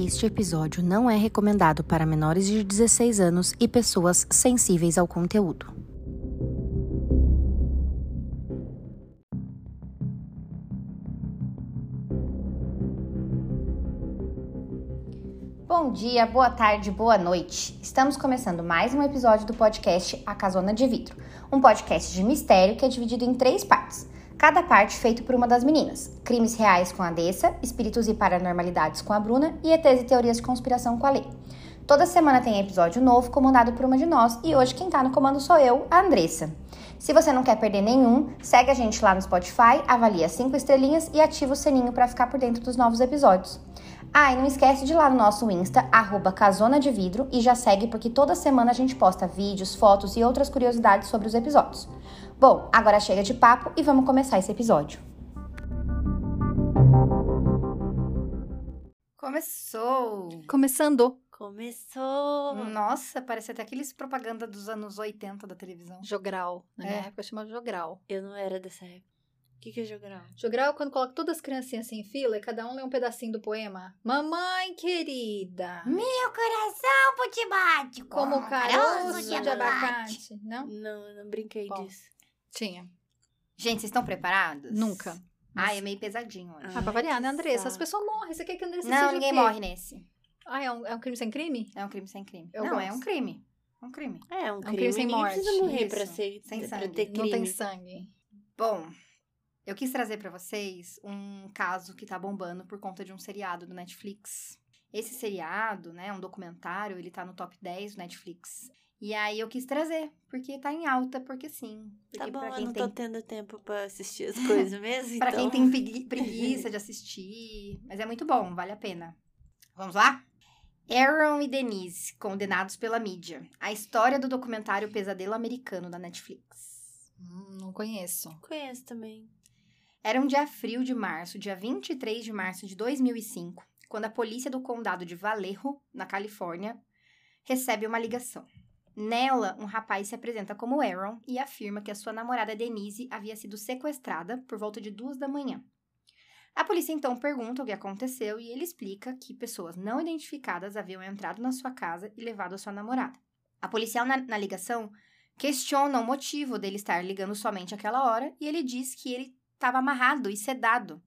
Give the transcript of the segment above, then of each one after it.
Este episódio não é recomendado para menores de 16 anos e pessoas sensíveis ao conteúdo. Bom dia, boa tarde, boa noite. Estamos começando mais um episódio do podcast A Casona de Vidro, um podcast de mistério que é dividido em três partes. Cada parte feito por uma das meninas: crimes reais com a Dessa, espíritos e paranormalidades com a Bruna e ETs e teorias de conspiração com a Lê. Toda semana tem episódio novo comandado por uma de nós e hoje quem tá no comando sou eu, a Andressa. Se você não quer perder nenhum, segue a gente lá no Spotify, avalia 5 estrelinhas e ativa o sininho para ficar por dentro dos novos episódios. Ah, e não esquece de ir lá no nosso Insta, arroba Casona de Vidro, e já segue porque toda semana a gente posta vídeos, fotos e outras curiosidades sobre os episódios. Bom, agora chega de papo e vamos começar esse episódio. Começou! Começando. Começou! Nossa, parece até aqueles propaganda dos anos 80 da televisão. Jogral. Na minha É. época chamava jogral. Eu não era dessa época. O que, que é jogral? Jogral é quando coloca todas as criancinhas assim em fila e cada um lê um pedacinho do poema. Mamãe querida, Meu coração putimático. como caroço de abacate. Não? Não, eu não brinquei Bom. disso. Tinha. Gente, vocês estão preparados? Nunca. Ah, é meio pesadinho hoje. Ah, pra variar, né, Andressa? As pessoas morrem. Você quer que a Andressa Não, seja ninguém morre nesse. Ah, é um, é um crime sem crime? É um crime sem crime. Eu não, é gosto. um crime. É um crime. É, um crime crime. sem Ninguém morte. precisa morrer pra, Isso. ser, Sem pra sangue. ter Não crime. tem sangue. Bom, eu quis trazer pra vocês um caso que tá bombando por conta de um seriado do Netflix. Esse seriado, né, um documentário, ele tá no top 10 do Netflix. E aí eu quis trazer, porque tá em alta, porque sim. Porque Tá bom, pra eu quem não tem, tô tendo tempo pra assistir as coisas mesmo, pra então... quem tem pregui- preguiça de assistir. Mas é muito bom, vale a pena. Vamos lá? Aaron e Denise, condenados pela mídia. A história do documentário Pesadelo Americano da Netflix. Hum, não conheço. Conheço também. Era um dia frio de março, dia 23 de março de 2005, quando a polícia do condado de Vallejo, na Califórnia, recebe uma ligação. Nela, um rapaz se apresenta como Aaron e afirma que a sua namorada Denise havia sido sequestrada por volta de duas da manhã. A polícia então pergunta o que aconteceu e ele explica que pessoas não identificadas haviam entrado na sua casa e levado a sua namorada. A policial na, na ligação questiona o motivo dele estar ligando somente àquela hora e ele diz que ele estava amarrado e sedado.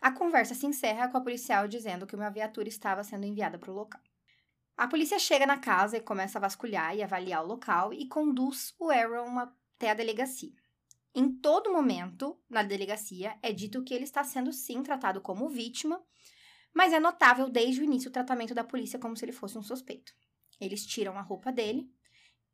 A conversa se encerra com a policial dizendo que uma viatura estava sendo enviada para o local. A polícia chega na casa e começa a vasculhar e avaliar o local e conduz o Aaron até a delegacia. Em todo momento, na delegacia, é dito que ele está sendo sim tratado como vítima, mas é notável desde o início o tratamento da polícia como se ele fosse um suspeito. Eles tiram a roupa dele,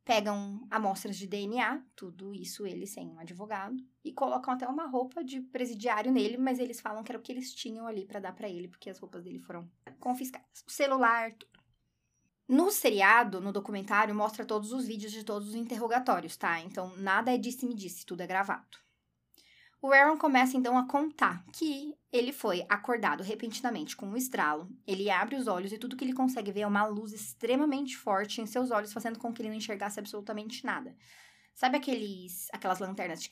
pegam amostras de DNA, tudo isso ele sem um advogado, e colocam até uma roupa de presidiário nele, mas eles falam que era o que eles tinham ali pra dar pra ele, porque as roupas dele foram confiscadas. O celular. No seriado, no documentário, mostra todos os vídeos de todos os interrogatórios, tá? Então, nada é disse-me-disse, tudo é gravado. O Aaron começa então a contar que ele foi acordado repentinamente com um estralo. Ele abre os olhos e tudo que ele consegue ver é uma luz extremamente forte em seus olhos, fazendo com que ele não enxergasse absolutamente nada. Sabe aqueles, aquelas lanternas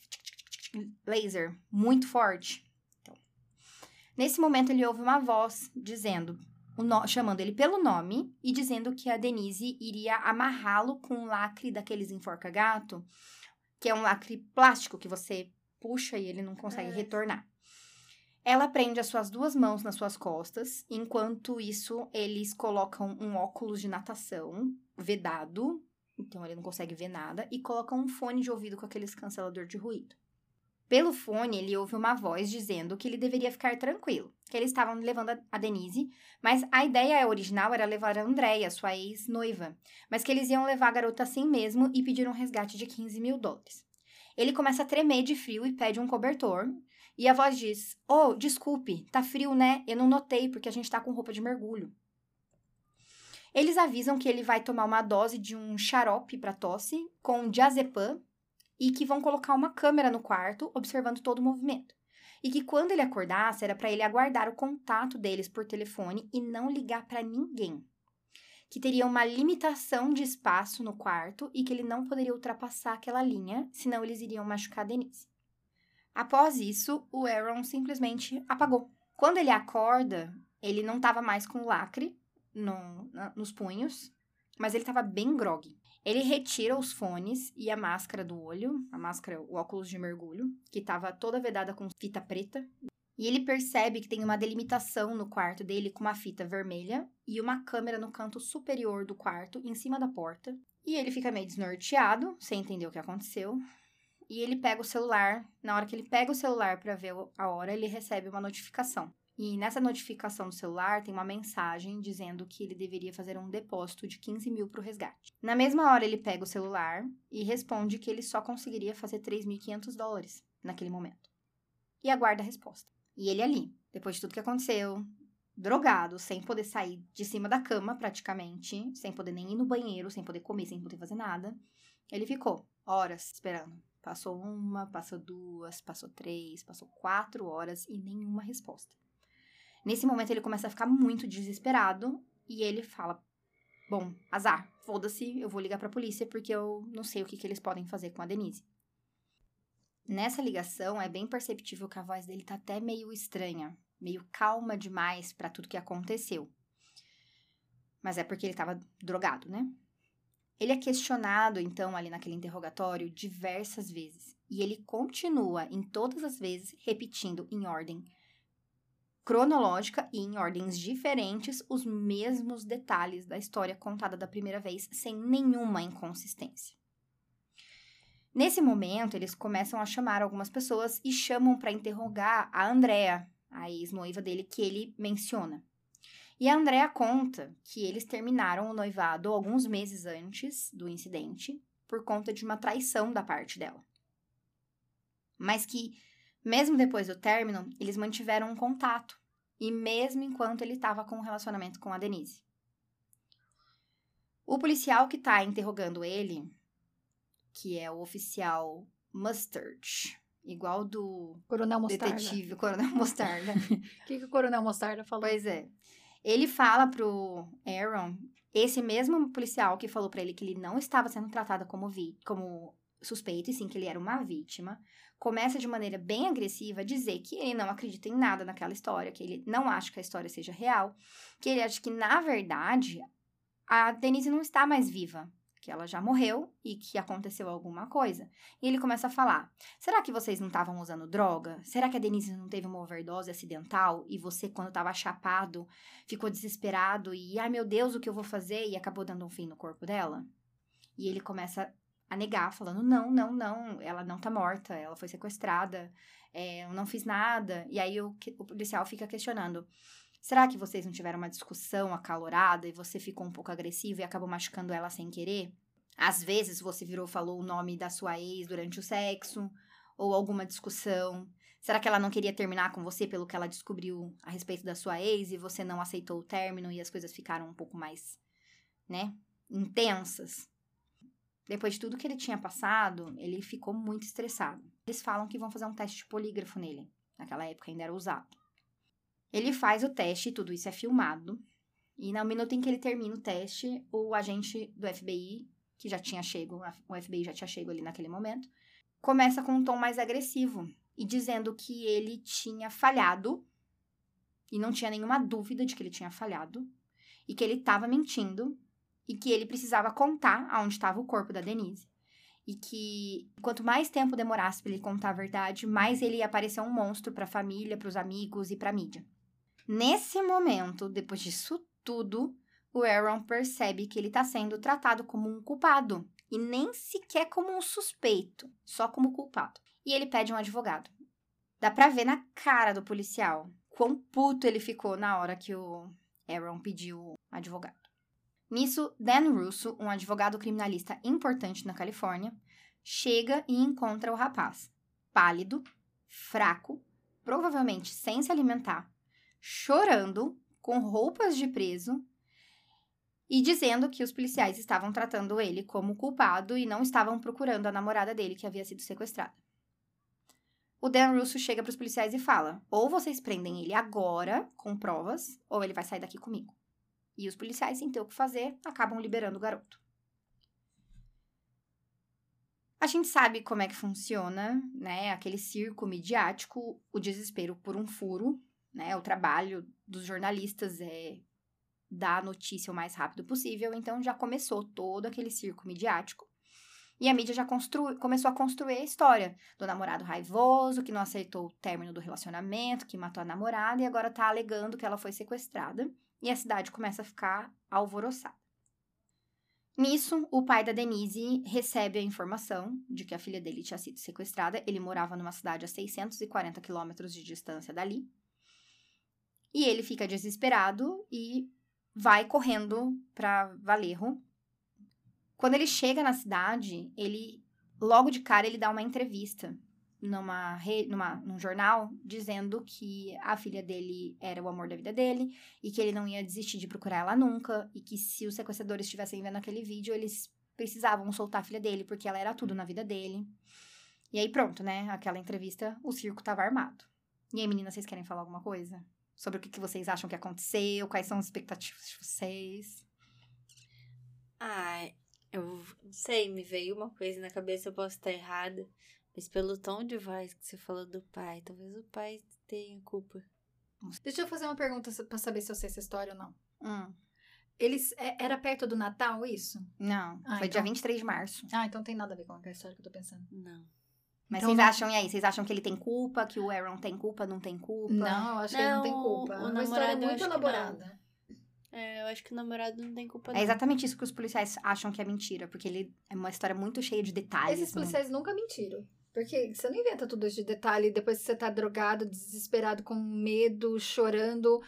laser muito forte? Então, nesse momento ele ouve uma voz dizendo, no- chamando ele pelo nome e dizendo que a Denise iria amarrá-lo com um lacre daqueles enforca-gato, que é um lacre plástico que você puxa e ele não consegue É. retornar. Ela prende as suas duas mãos nas suas costas, enquanto isso eles colocam um óculos de natação vedado, então ele não consegue ver nada, e colocam um fone de ouvido com aqueles cancelador de ruído. Pelo fone, ele ouve uma voz dizendo que ele deveria ficar tranquilo, que eles estavam levando a- Denise, mas a ideia original era levar a Andrea, sua ex-noiva, mas que eles iam levar a garota assim mesmo e pedir um resgate de 15 mil dólares. Ele começa a tremer de frio e pede um cobertor, e a voz diz: Oh, desculpe, tá frio, né? Eu não notei porque a gente tá com roupa de mergulho. Eles avisam que ele vai tomar uma dose de um xarope para tosse com diazepam e que vão colocar uma câmera no quarto observando todo o movimento. E que quando ele acordasse era para ele aguardar o contato deles por telefone e não ligar para ninguém. Que teria uma limitação de espaço no quarto e que ele não poderia ultrapassar aquela linha, senão eles iriam machucar Denise. Após isso, o Aaron simplesmente apagou. Quando ele acorda, ele não estava mais com o lacre, no- na- nos punhos, mas ele tava bem grog. Ele retira os fones e a máscara do olho, a máscara, o óculos de mergulho, que tava toda vedada com fita preta. E ele percebe que tem uma delimitação no quarto dele com uma fita vermelha e uma câmera no canto superior do quarto, em cima da porta. E ele fica meio desnorteado, sem entender o que aconteceu. E ele pega o celular. Na hora que ele pega o celular para ver a hora, ele recebe uma notificação. E nessa notificação do celular tem uma mensagem dizendo que ele deveria fazer um depósito de 15 mil para o resgate. Na mesma hora, ele pega o celular e responde que ele só conseguiria fazer 3.500 dólares naquele momento. E aguarda a resposta. E ele ali, depois de tudo que aconteceu, drogado, sem poder sair de cima da cama praticamente, sem poder nem ir no banheiro, sem poder comer, sem poder fazer nada, ele ficou horas esperando. Passou uma, passou duas, passou três, passou quatro horas e nenhuma resposta. Nesse momento ele começa a ficar muito desesperado e ele fala: Bom, azar, foda-se, eu vou ligar pra polícia porque eu não sei o que, que eles podem fazer com a Denise. Nessa ligação é bem perceptível que a voz dele tá até meio estranha, meio calma demais pra tudo que aconteceu. Mas é porque ele tava drogado, né? Ele é questionado, então, ali naquele interrogatório, diversas vezes. E ele continua, em todas as vezes, repetindo em ordem cronológica e em ordens diferentes os mesmos detalhes da história contada da primeira vez, sem nenhuma inconsistência. Nesse momento, eles começam a chamar algumas pessoas e chamam para interrogar a Andrea, a ex-noiva dele, que ele menciona. E a Andrea conta que eles terminaram o noivado alguns meses antes do incidente por conta de uma traição da parte dela. Mas que, mesmo depois do término, eles mantiveram um contato, e mesmo enquanto ele estava com um relacionamento com a Denise. O policial que está interrogando ele, que é o oficial Mustard, igual do Coronel Mostarda. detetive Coronel Mostarda. O que, que o Coronel Mostarda falou? Pois é. Ele fala pro Aaron, esse mesmo policial que falou pra ele que ele não estava sendo tratado como, vi como suspeito, e sim que ele era uma vítima, começa de maneira bem agressiva a dizer que ele não acredita em nada naquela história, que ele não acha que a história seja real, que ele acha que, na verdade, a Denise não está mais viva, que ela já morreu e que aconteceu alguma coisa. E ele começa a falar: será que vocês não estavam usando droga? Será que a Denise não teve uma overdose acidental e você, quando estava chapado, ficou desesperado e, ai meu Deus, o que eu vou fazer? E acabou dando um fim no corpo dela? E ele começa a negar, falando: não, não, não, ela não tá morta, ela foi sequestrada, é, eu não fiz nada. E aí o, o policial fica questionando: será que vocês não tiveram uma discussão acalorada e você ficou um pouco agressivo e acabou machucando ela sem querer? Às vezes você virou falou o nome da sua ex durante o sexo, ou alguma discussão. Será que ela não queria terminar com você pelo que ela descobriu a respeito da sua ex e você não aceitou o término e as coisas ficaram um pouco mais, né, intensas? Depois de tudo que ele tinha passado, ele ficou muito estressado. Eles falam que vão fazer um teste de polígrafo nele. Naquela época ainda era usado. Ele faz o teste tudo isso é filmado. E no minuto em que ele termina o teste, o agente do FBI, que já tinha chego, o FBI já tinha chego ali naquele momento, começa com um tom mais agressivo e dizendo que ele tinha falhado e não tinha nenhuma dúvida de que ele tinha falhado e que ele estava mentindo e que ele precisava contar aonde estava o corpo da Denise. E que quanto mais tempo demorasse para ele contar a verdade, mais ele ia parecer um monstro para a família, para os amigos e para a mídia. Nesse momento, depois disso tudo, o Aaron percebe que ele está sendo tratado como um culpado e nem sequer como um suspeito, só como culpado. E ele pede um advogado. Dá pra ver na cara do policial quão puto ele ficou na hora que o Aaron pediu advogado. Nisso, Dan Russo, um advogado criminalista importante na Califórnia, chega e encontra o rapaz, pálido, fraco, provavelmente sem se alimentar, chorando, com roupas de preso e dizendo que os policiais estavam tratando ele como culpado e não estavam procurando a namorada dele que havia sido sequestrada. O Dan Russo chega para os policiais e fala: ou vocês prendem ele agora, com provas, ou ele vai sair daqui comigo. E os policiais, sem ter o que fazer, acabam liberando o garoto. A gente sabe como é que funciona, né? Aquele circo midiático, o desespero por um furo, né? O trabalho dos jornalistas é dar a notícia o mais rápido possível, então já começou todo aquele circo midiático. E a mídia já começou a construir a história do namorado raivoso, que não aceitou o término do relacionamento, que matou a namorada e agora tá alegando que ela foi sequestrada. E a cidade começa a ficar alvoroçada. Nisso, o pai da Denise recebe a informação de que a filha dele tinha sido sequestrada. Ele morava numa cidade a 640 quilômetros de distância dali. E ele fica desesperado e vai correndo para Valerro. Quando ele chega na cidade, ele logo de cara ele dá uma entrevista numa, re, numa num jornal dizendo que a filha dele era o amor da vida dele e que ele não ia desistir de procurar ela nunca e que se os sequestradores estivessem vendo aquele vídeo, eles precisavam soltar a filha dele porque ela era tudo na vida dele. E aí pronto, né? Aquela entrevista, o circo tava armado. E aí, meninas, vocês querem falar alguma coisa? Sobre o que, que vocês acham que aconteceu? Quais são as expectativas de vocês? Ah, eu não sei, me veio uma coisa na cabeça, eu posso estar errada. Mas pelo tom de voz que você falou do pai, talvez o pai tenha culpa. Deixa eu fazer uma pergunta pra saber se eu sei essa história ou não. Hum, Eles. é- Era perto do Natal isso? não, Ah, foi então- dia 23 de março. Ah, então tem nada a ver com a história que eu tô pensando. Não. Mas Então vocês não- acham, e aí? Vocês acham que ele tem culpa? Que o Aaron tem culpa? Não tem culpa? Não, eu acho que ele não tem Não, culpa. o É uma história muito não. elaborada. É, eu acho que o namorado não tem culpa É não. exatamente isso que os policiais acham que é mentira, porque ele é uma história muito cheia de detalhes. Esses né? policiais nunca mentiram. Porque você não inventa tudo de detalhe depois que você tá drogado, desesperado, com medo, chorando.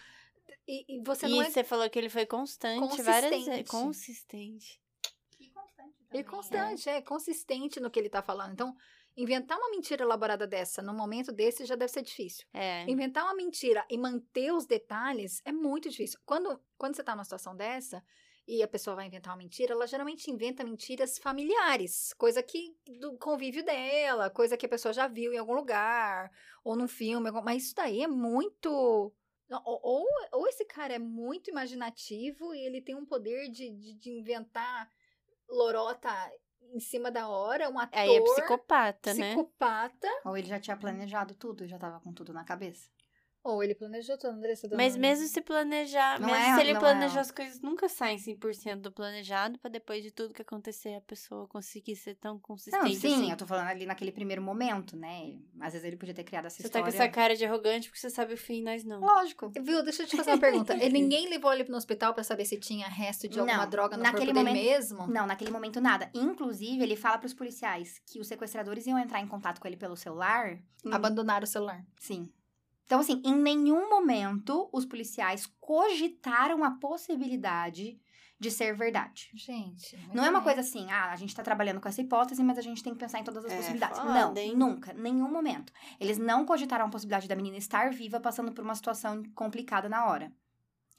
E, e você e não é. você falou que ele foi constante, várias vezes. Consistente. Consistente. E constante, é. consistente no que ele tá falando. Então, inventar uma mentira elaborada dessa num momento desse já deve ser difícil. É. Inventar uma mentira e manter os detalhes é muito difícil. Quando, quando você tá numa situação dessa e a pessoa vai inventar uma mentira, ela geralmente inventa mentiras familiares, coisa que do convívio dela, coisa que a pessoa já viu em algum lugar ou num filme, mas isso daí é muito ou, ou, ou esse cara é muito imaginativo e ele tem um poder de, de, de inventar lorota em cima da hora, um ator Aí é psicopata, né? psicopata, Ou ele já tinha planejado tudo, já tava com tudo na cabeça. Ou ele planejou tudo, Andressa. Mas mesmo se planejar, Não mesmo é- se ele não planejar é- as coisas, nunca saem 100% do planejado pra depois de tudo que acontecer a pessoa conseguir ser tão consistente Não, sim, assim. eu tô falando ali naquele primeiro momento, né? Às vezes ele podia ter criado essa Você tá história. com essa cara de arrogante porque você sabe o fim, nós não. Lógico. Viu, deixa eu te fazer uma pergunta. E Ninguém levou ele no hospital pra saber se tinha resto de alguma Não, droga no naquele corpo dele momento- mesmo? Não, naquele momento nada. Inclusive, ele fala pros policiais que os sequestradores iam entrar em contato com ele pelo celular. Hum, Abandonaram o celular. Sim. Então, assim, em nenhum momento os policiais cogitaram a possibilidade de ser verdade. Gente. Não é uma também- coisa assim, ah, a gente tá trabalhando com essa hipótese, mas a gente tem que pensar em todas as É, possibilidades. foda, não, hein? nunca, nenhum momento. Eles não cogitaram a possibilidade da menina estar viva passando por uma situação complicada na hora.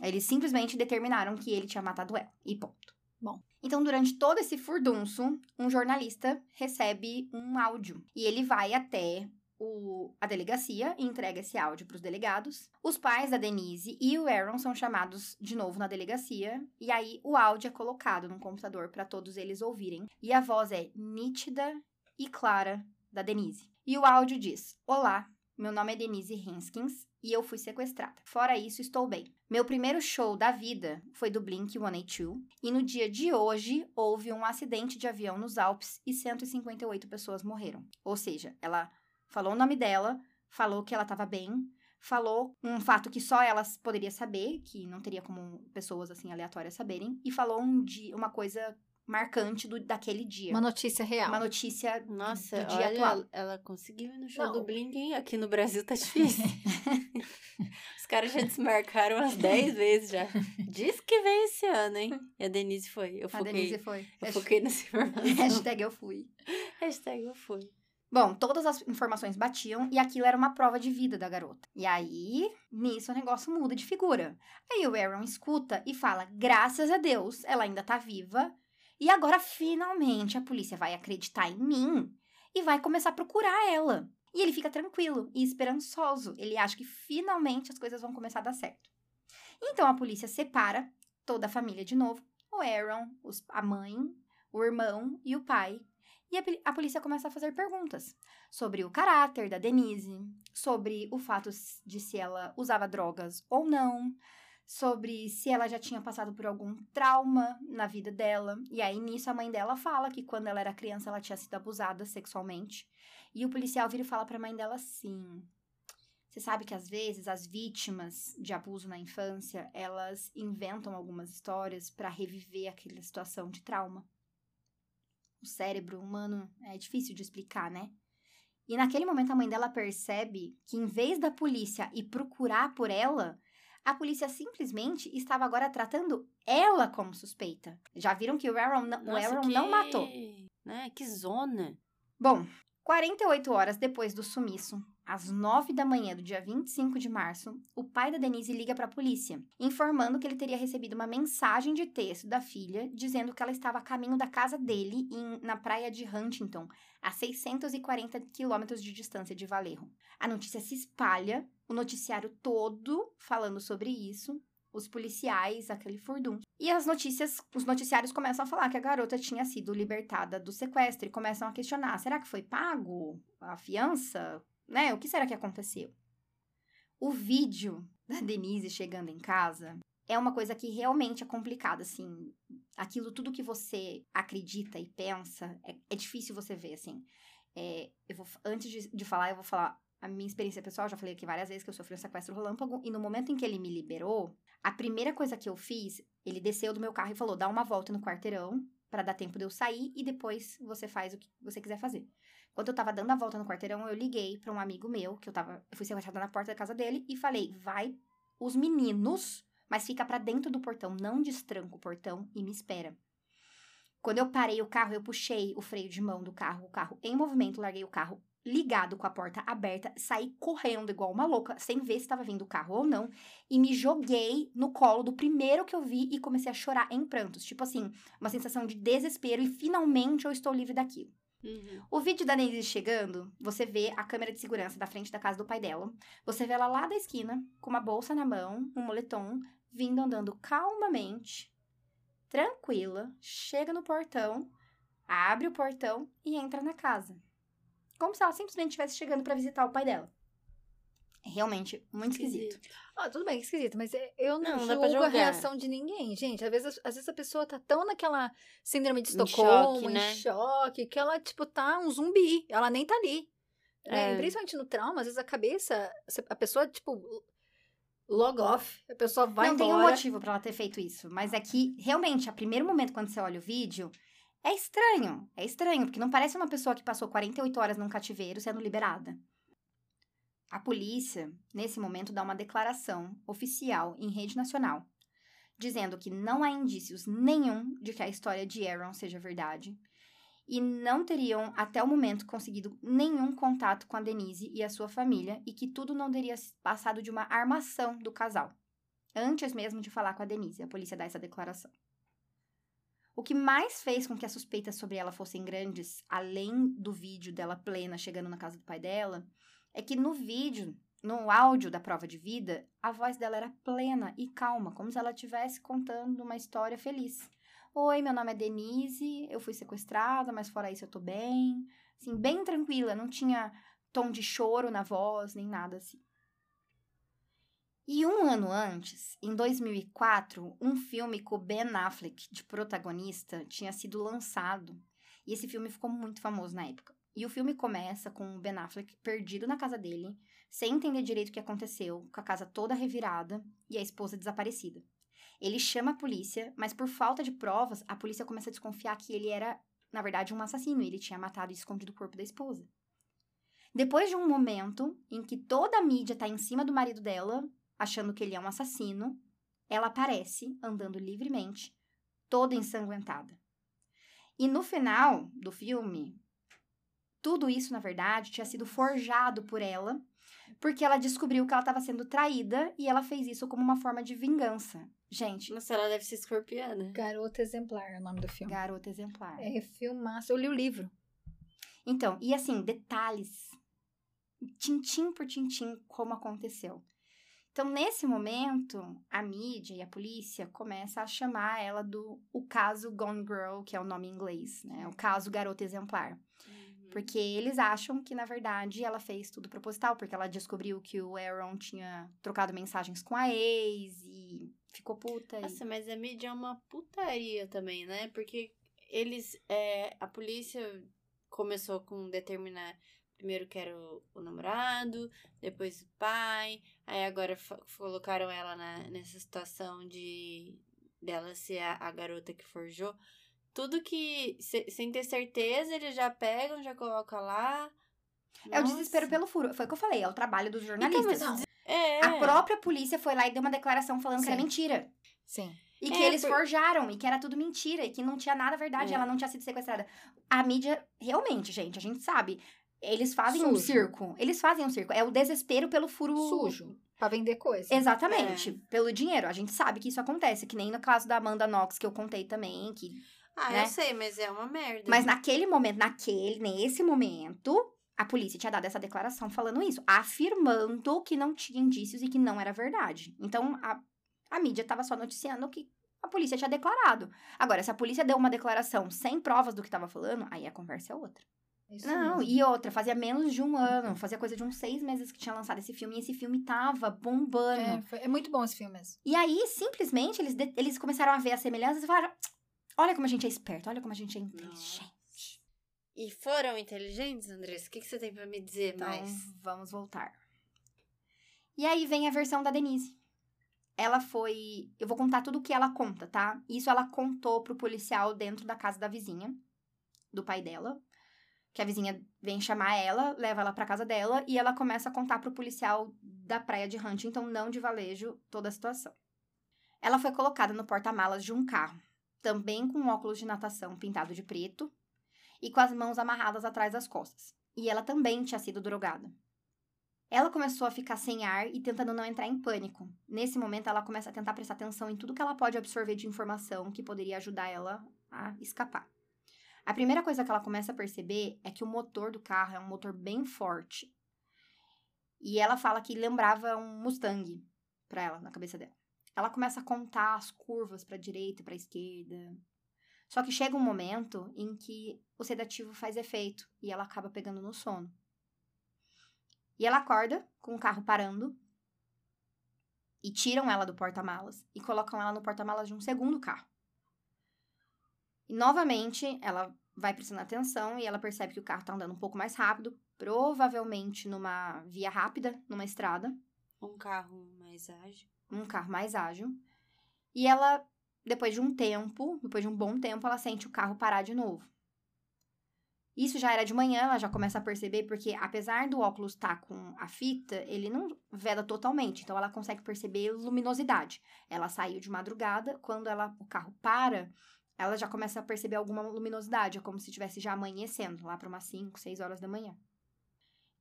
Eles simplesmente determinaram que ele tinha matado ela. E ponto. Bom. Então, durante todo esse furdunço, um jornalista recebe um áudio. E ele vai até o- a delegacia e entrega esse áudio para os delegados. Os pais da Denise e o Aaron são chamados de novo na delegacia. E aí, o áudio é colocado no computador para todos eles ouvirem. E a voz é nítida e clara da Denise. E o áudio diz: Olá, meu nome é Denise Hinskins e eu fui sequestrada. Fora isso, estou bem. Meu primeiro show da vida foi do Blink 182 e no dia de hoje houve um acidente de avião nos Alpes e 158 pessoas morreram. Ou seja, ela falou o nome dela, falou que ela estava bem, falou um fato que só ela poderia saber, que não teria como pessoas assim aleatórias saberem, e falou um dia, uma coisa marcante do, daquele dia. Uma notícia real. Uma notícia Nossa, do dia olha, atual. ela, conseguiu ir no show Não. do Blink, hein? Aqui no Brasil tá difícil. Os caras já desmarcaram umas 10 vezes já. Diz que vem esse ano, hein? E a Denise foi. Eu A foquei, Denise foi. eu foquei nessa informação. Hashtag eu fui. Hashtag eu fui. Bom, todas as informações batiam e aquilo era uma prova de vida da garota. E aí, nisso o negócio muda de figura. Aí o Aaron escuta e fala: graças a Deus, ela ainda tá viva. E agora, finalmente, a polícia vai acreditar em mim e vai começar a procurar ela. E ele fica tranquilo e esperançoso. Ele acha que finalmente as coisas vão começar a dar certo. Então a polícia separa toda a família de novo: o Aaron, os- a mãe, o irmão e o pai. E a, a polícia começa a fazer perguntas sobre o caráter da Denise, sobre o fato de se ela usava drogas ou não, sobre se ela já tinha passado por algum trauma na vida dela. E aí nisso a mãe dela fala que quando ela era criança ela tinha sido abusada sexualmente. E o policial vira e fala pra mãe dela assim: Você sabe que às vezes as vítimas de abuso na infância, elas inventam algumas histórias para reviver aquela situação de trauma. O cérebro humano é difícil de explicar, né? E naquele momento a mãe dela percebe que em vez da polícia ir procurar por ela, a polícia simplesmente estava agora tratando ela como suspeita. Já viram que o Aaron, não- o Nossa, Aaron que... não matou. Né? Que zona. Bom, 48 horas depois do sumiço, às 9 da manhã do dia 25 de março, o pai da Denise liga para a polícia, informando que ele teria recebido uma mensagem de texto da filha dizendo que ela estava a caminho da casa dele em- na praia de Huntington, a 640 quilômetros de distância de Valerro. A notícia se espalha, o noticiário todo falando sobre isso, os policiais, aquele furdum. E as notícias, os noticiários começam a falar que a garota tinha sido libertada do sequestro e começam a questionar: será que foi pago a fiança? Né? O que será que aconteceu? O vídeo da Denise chegando em casa é uma coisa que realmente é complicada, assim. Aquilo tudo que você acredita e pensa é, é difícil você ver, assim. É, eu vou, antes de, de falar, eu vou falar a minha experiência pessoal. Já falei aqui várias vezes que eu sofri um sequestro relâmpago. E no momento em que ele me liberou, a primeira coisa que eu fiz, ele desceu do meu carro e falou: dá uma volta no quarteirão para dar tempo de eu sair e depois você faz o que você quiser fazer. Quando eu tava dando a volta no quarteirão, eu liguei para um amigo meu, que eu tava, eu fui sequestrada na porta da casa dele e falei: "Vai os meninos, mas fica para dentro do portão, não destranca o portão e me espera". Quando eu parei o carro, eu puxei o freio de mão do carro, o carro em movimento, larguei o carro ligado com a porta aberta, saí correndo igual uma louca, sem ver se estava vindo o carro ou não, e me joguei no colo do primeiro que eu vi e comecei a chorar em prantos, tipo assim, uma sensação de desespero e finalmente eu estou livre daquilo. Uhum. O vídeo da Neise chegando, você vê a câmera de segurança da frente da casa do pai dela. Você vê ela lá da esquina, com uma bolsa na mão, um moletom, vindo andando calmamente, tranquila, chega no portão, abre o portão e entra na casa. Como se ela simplesmente estivesse chegando para visitar o pai dela. Realmente muito esquisito. Ah, tudo bem, esquisito, mas é- eu não, Não, julgo a reação de ninguém, gente. Às vezes, às vezes a pessoa tá tão naquela síndrome de Em Estocolmo, choque, em né? choque, que ela, tipo, tá um zumbi. Ela nem tá ali. né? É. Principalmente no trauma, às vezes a cabeça, a pessoa, tipo, log off. A pessoa vai não tem um embora. motivo pra ela ter feito isso, mas é que realmente, a primeiro momento quando você olha o vídeo, é estranho. É estranho, porque não parece uma pessoa que passou 48 horas num cativeiro sendo liberada. A polícia, nesse momento, dá uma declaração oficial em rede nacional, dizendo que não há indícios nenhum de que a história de Aaron seja verdade e não teriam até o momento conseguido nenhum contato com a Denise e a sua família e que tudo não teria passado de uma armação do casal. Antes mesmo de falar com a Denise, a polícia dá essa declaração. O que mais fez com que as suspeitas sobre ela fossem grandes, além do vídeo dela plena chegando na casa do pai dela, é que no vídeo, no áudio da prova de vida, a voz dela era plena e calma, como se ela estivesse contando uma história feliz. Oi, meu nome é Denise, eu fui sequestrada, mas fora isso eu tô bem. Assim, bem tranquila, não tinha tom de choro na voz, nem nada assim. E um ano antes, em 2004, um filme com Ben Affleck de protagonista tinha sido lançado. E esse filme ficou muito famoso na época. E o filme começa com o Ben Affleck perdido na casa dele, sem entender direito o que aconteceu, com a casa toda revirada e a esposa desaparecida. Ele chama a polícia, mas por falta de provas, a polícia começa a desconfiar que ele era, na verdade, um assassino. Ele tinha matado e escondido o corpo da esposa. Depois de um momento em que toda a mídia tá em cima do marido dela, achando que ele é um assassino, ela aparece andando livremente, toda ensanguentada. E no final do filme, tudo isso, na verdade, tinha sido forjado por ela, porque ela descobriu que ela estava sendo traída e ela fez isso como uma forma de vingança. Gente, Nossa, ela deve ser escorpiana. Garota Exemplar é o nome do filme. garota exemplar. É filmaço. Eu li o livro. Então, e assim, detalhes, tintim por tintim, como aconteceu. Então, nesse momento, a mídia e a polícia começa a chamar ela do o caso Gone Girl, que é o nome em inglês, né? O caso Garota Exemplar. Porque eles acham que, na verdade, ela fez tudo proposital, porque ela descobriu que o Aaron tinha trocado mensagens com a ex e ficou puta. e- Nossa, mas a mídia é uma putaria também, né? Porque eles. é, a polícia começou com determinar. Primeiro que era o, o namorado, depois o pai. Aí agora colocaram ela na, nessa situação de dela ser a, a garota que forjou. Tudo que. se- sem ter certeza, eles já pegam, já colocam lá. É o Nossa. desespero pelo furo. Foi o que eu falei, é o trabalho dos Então, jornalistas. mas É. A própria polícia foi lá e deu uma declaração falando que era Sim. mentira. Sim. E que É, eles por- forjaram, e que era tudo mentira, e que não tinha nada verdade, É. ela não tinha sido sequestrada. A mídia, realmente, gente, a gente sabe. Eles fazem um Sujo. circo. Eles fazem um circo. É o desespero pelo furo. Sujo. Pra vender coisa. Exatamente. É. Pelo dinheiro. A gente sabe que isso acontece. Que nem no caso da Amanda Knox, que eu contei também. Que... Ah, né? eu sei, mas é uma merda. Mas naquele momento, naquele, nesse momento, a polícia tinha dado essa declaração falando isso. Afirmando que não tinha indícios e que não era verdade. Então, a, a mídia tava só noticiando o que a polícia tinha declarado. Agora, se a polícia deu uma declaração sem provas do que tava falando, aí a conversa é outra. Isso Não, mesmo. e outra, fazia menos de um ano, fazia coisa de uns seis meses que tinha lançado esse filme, e esse filme tava bombando. É, foi- é muito bom esse filme mesmo. E aí, simplesmente, eles, de- eles começaram a ver as semelhanças e falaram: olha como a gente é esperto, olha como a gente é inteligente. E foram inteligentes, Andressa? O que, que você tem pra me dizer Então, mais? vamos voltar. E aí vem a versão da Denise. Ela foi. Eu vou contar tudo o que ela conta, tá? Isso ela contou pro policial dentro da casa da vizinha, do pai dela. Que a vizinha vem chamar ela, leva ela pra casa dela e ela começa a contar pro policial da praia de Huntington, não de Valejo, toda a situação. Ela foi colocada no porta-malas de um carro, também com óculos de natação pintado de preto e com as mãos amarradas atrás das costas. E ela também tinha sido drogada. Ela começou a ficar sem ar e tentando não entrar em pânico. Nesse momento, ela começa a tentar prestar atenção em tudo que ela pode absorver de informação que poderia ajudar ela a escapar. A primeira coisa que ela começa a perceber é que o motor do carro é um motor bem forte. E ela fala que lembrava um Mustang pra ela, na cabeça dela. Ela começa a contar as curvas pra direita e pra esquerda. Só que chega um momento em que o sedativo faz efeito e ela acaba pegando no sono. E ela acorda com o carro parando e tiram ela do porta-malas e colocam ela no porta-malas de um segundo carro. E novamente ela vai prestando atenção e ela percebe que o carro tá andando um pouco mais rápido, provavelmente numa via rápida, numa estrada Um carro mais ágil. Um carro mais ágil. E ela, depois de um tempo, depois de um bom tempo, ela sente o carro parar de novo. Isso já era de manhã, ela já começa a perceber, porque apesar do óculos estar com a fita, ele não veda totalmente, então ela consegue perceber luminosidade. Ela saiu de madrugada, quando ela, o carro para, ela já começa a perceber alguma luminosidade, é como se estivesse já amanhecendo, lá para umas 5, 6 horas da manhã.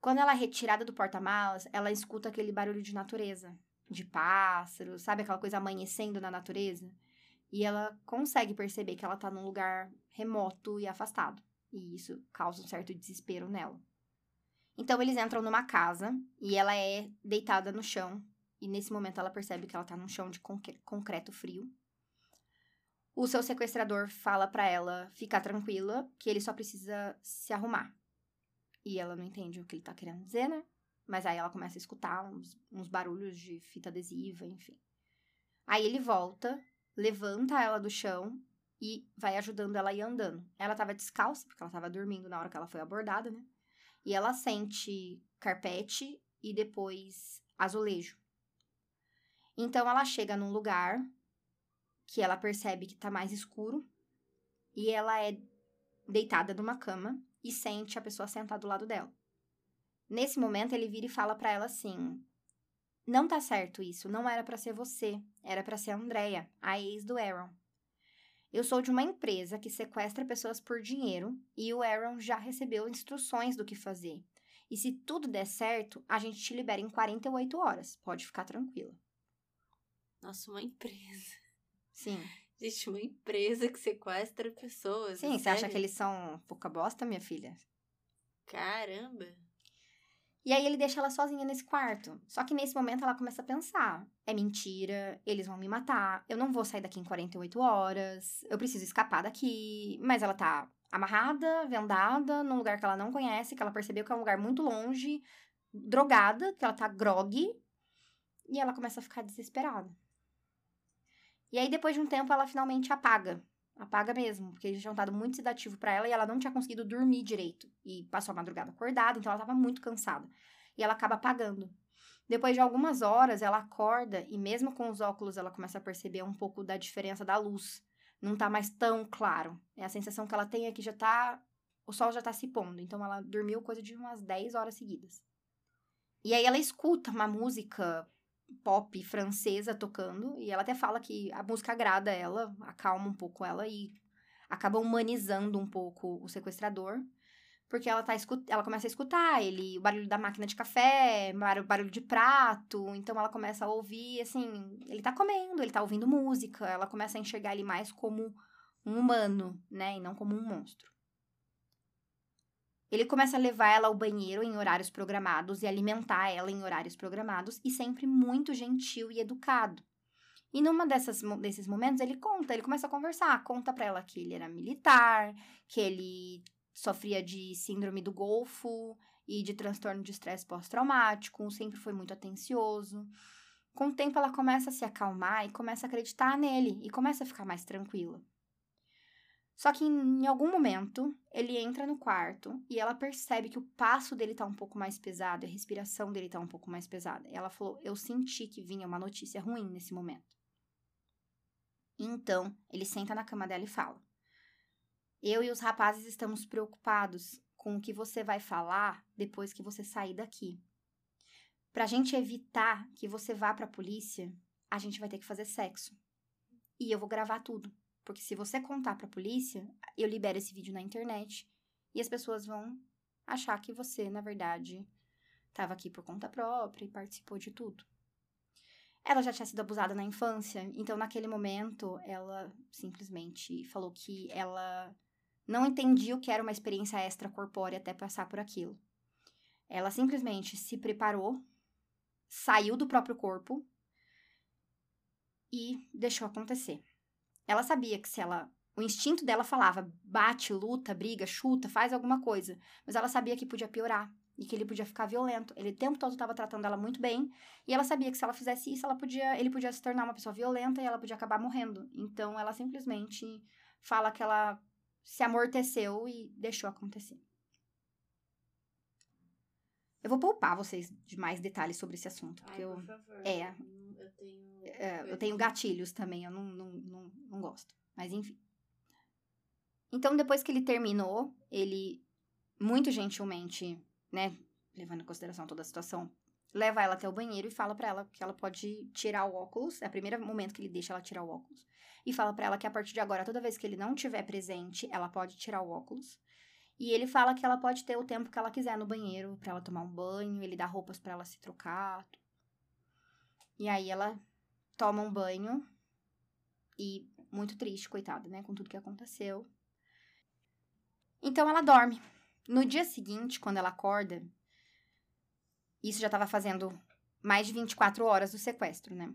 Quando ela é retirada do porta-malas, ela escuta aquele barulho de natureza, de pássaros, sabe aquela coisa amanhecendo na natureza? E ela consegue perceber que ela tá num lugar remoto e afastado. E isso causa um certo desespero nela. Então eles entram numa casa e ela é deitada no chão. E nesse momento ela percebe que ela tá num chão de concre- concreto frio. O seu sequestrador fala pra ela ficar tranquila, que ele só precisa se arrumar. E ela não entende o que ele tá querendo dizer, né? Mas aí ela começa a escutar uns, uns barulhos de fita adesiva, enfim. Aí ele volta, levanta ela do chão e vai ajudando ela a ir andando. Ela tava descalça, porque ela tava dormindo na hora que ela foi abordada, né? E ela sente carpete e depois azulejo. Então ela chega num lugar que ela percebe que tá mais escuro e ela é deitada numa cama e sente a pessoa sentada do lado dela. Nesse momento ele vira e fala pra ela assim: "Não tá certo isso, não era pra ser você, era pra ser a Andrea, a ex do Aaron. Eu sou de uma empresa que sequestra pessoas por dinheiro e o Aaron já recebeu instruções do que fazer. E se tudo der certo, a gente te libera em 48 horas. Pode ficar tranquila." Nossa, uma empresa. Sim. Gente, uma empresa que sequestra pessoas. Sim, você acha que sério? eles são pouca bosta, minha filha? Caramba. E aí ele deixa ela sozinha nesse quarto. Só que nesse momento ela começa a pensar: é mentira, eles vão me matar, eu não vou sair daqui em 48 horas, eu preciso escapar daqui. Mas ela tá amarrada, vendada, num lugar que ela não conhece, que ela percebeu que é um lugar muito longe, drogada, que ela tá grog. E ela começa a ficar desesperada. E aí, depois de um tempo, ela finalmente apaga. Apaga mesmo, porque eles tinham dado muito sedativo para ela e ela não tinha conseguido dormir direito. E passou a madrugada acordada, então ela tava muito cansada. E ela acaba apagando. Depois de algumas horas, ela acorda e, mesmo com os óculos, ela começa a perceber um pouco da diferença da luz. Não tá mais tão claro. É a sensação que ela tem é que já tá. O sol já tá se pondo. Então ela dormiu coisa de umas 10 horas seguidas. E aí ela escuta uma música pop francesa tocando, e ela até fala que a música agrada ela, acalma um pouco ela e acaba humanizando um pouco o sequestrador, porque ela tá ela começa a escutar ele, o barulho da máquina de café, o barulho de prato, então ela começa a ouvir assim, ele tá comendo, ele tá ouvindo música, ela começa a enxergar ele mais como um humano, né, e não como um monstro. Ele começa a levar ela ao banheiro em horários programados e alimentar ela em horários programados e sempre muito gentil e educado. E numa dessas, desses momentos ele conta, ele começa a conversar, conta para ela que ele era militar, que ele sofria de síndrome do Golfo e de transtorno de estresse pós-traumático, sempre foi muito atencioso. Com o tempo ela começa a se acalmar e começa a acreditar nele e começa a ficar mais tranquila. Só que em, algum momento ele entra no quarto e ela percebe que o passo dele tá um pouco mais pesado, a respiração dele tá um pouco mais pesada. E ela falou: Eu senti que vinha uma notícia ruim nesse momento. Então ele senta na cama dela e fala: Eu e os rapazes estamos preocupados com o que você vai falar depois que você sair daqui. Pra gente evitar que você vá pra polícia, a gente vai ter que fazer sexo. E eu vou gravar tudo. Porque se você contar pra polícia, eu libero esse vídeo na internet e as pessoas vão achar que você, na verdade, estava aqui por conta própria e participou de tudo. Ela já tinha sido abusada na infância, então naquele momento ela simplesmente falou que ela não entendia o que era uma experiência extracorpórea até passar por aquilo. Ela simplesmente se preparou, saiu do próprio corpo e deixou acontecer. Ela sabia que se ela. O instinto dela falava bate, luta, briga, chuta, faz alguma coisa. Mas ela sabia que podia piorar e que ele podia ficar violento. Ele o tempo todo estava tratando ela muito bem, e ela sabia que se ela fizesse isso, ela podia, ele podia se tornar uma pessoa violenta e ela podia acabar morrendo. Então ela simplesmente fala que ela se amorteceu e deixou acontecer. Eu vou poupar vocês de mais detalhes sobre esse assunto, porque Ai, eu por favor. é, Eu tenho. É, eu tenho gatilhos também, eu não, não, não, não gosto. Mas enfim. Então, depois que ele terminou, ele, muito gentilmente, né, levando em consideração toda a situação, leva ela até o banheiro e fala para ela que ela pode tirar o óculos. É o primeiro momento que ele deixa ela tirar o óculos. E fala para ela que a partir de agora, toda vez que ele não estiver presente, ela pode tirar o óculos. E ele fala que ela pode ter o tempo que ela quiser no banheiro para ela tomar um banho, ele dá roupas para ela se trocar. E aí ela toma um banho e muito triste, coitada, né, com tudo que aconteceu. Então ela dorme. No dia seguinte, quando ela acorda, isso já estava fazendo mais de 24 horas do sequestro, né?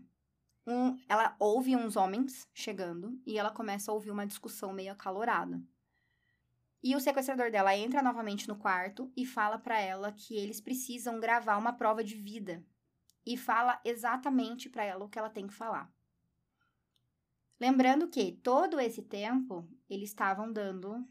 Um, ela ouve uns homens chegando e ela começa a ouvir uma discussão meio acalorada. E o sequestrador dela entra novamente no quarto e fala para ela que eles precisam gravar uma prova de vida e fala exatamente para ela o que ela tem que falar. Lembrando que todo esse tempo eles estavam dando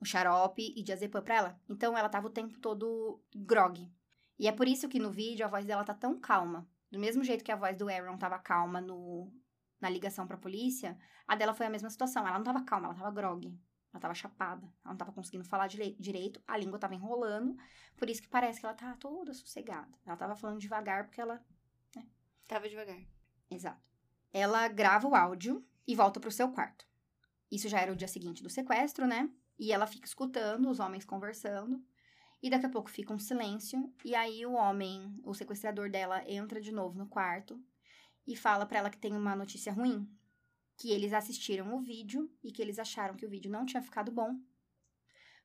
o xarope e diazepam para ela. Então ela tava o tempo todo grog. E é por isso que no vídeo a voz dela tá tão calma. Do mesmo jeito que a voz do Aaron tava calma no, na ligação pra polícia, a dela foi a mesma situação. Ela não tava calma, ela tava grog. Ela tava chapada. Ela não tava conseguindo falar direito. A língua tava enrolando. Por isso que parece que ela tá toda sossegada. Ela tava falando devagar porque ela. Né? Tava devagar. Exato. Ela grava o áudio e volta pro seu quarto. Isso já era o dia seguinte do sequestro, né? E ela fica escutando os homens conversando. E daqui a pouco fica um silêncio. E aí o homem, o sequestrador dela, entra de novo no quarto e fala para ela que tem uma notícia ruim. Que eles assistiram o vídeo e que eles acharam que o vídeo não tinha ficado bom.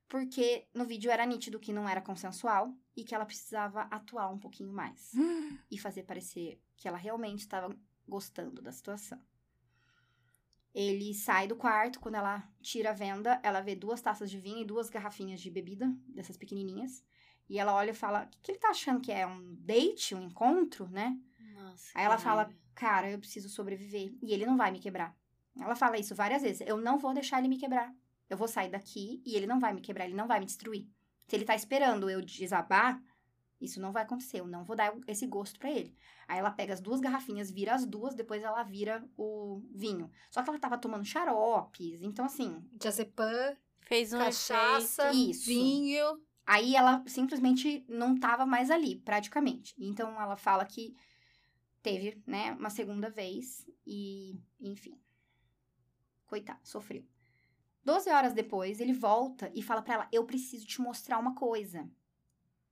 porque no vídeo era nítido que não era consensual e que ela precisava atuar um pouquinho mais e fazer parecer que ela realmente estava gostando da situação. Ele sai do quarto, quando ela tira a venda, ela vê duas taças de vinho e duas garrafinhas de bebida, dessas pequenininhas. E ela olha e fala: O que, que ele tá achando que é? Um date? Um encontro, né? Nossa. Aí ela fala. Cara, eu preciso sobreviver. E ele não vai me quebrar. Ela fala isso várias vezes: Eu não vou deixar ele me quebrar. Eu vou sair daqui e ele não vai me quebrar, ele não vai me destruir. Se ele tá esperando eu desabar, isso não vai acontecer. Eu não vou dar esse gosto pra ele. Aí ela pega as duas garrafinhas, vira as duas, depois ela vira o vinho. Só que ela tava tomando xaropes, então assim, Diazepam, Fez um cachaça. Isso. vinho. Aí ela simplesmente não tava mais ali, praticamente. Então ela fala que teve, né, uma segunda vez e, enfim. Coitado, sofreu. Doze horas depois, ele volta e fala pra ela: Eu preciso te mostrar uma coisa.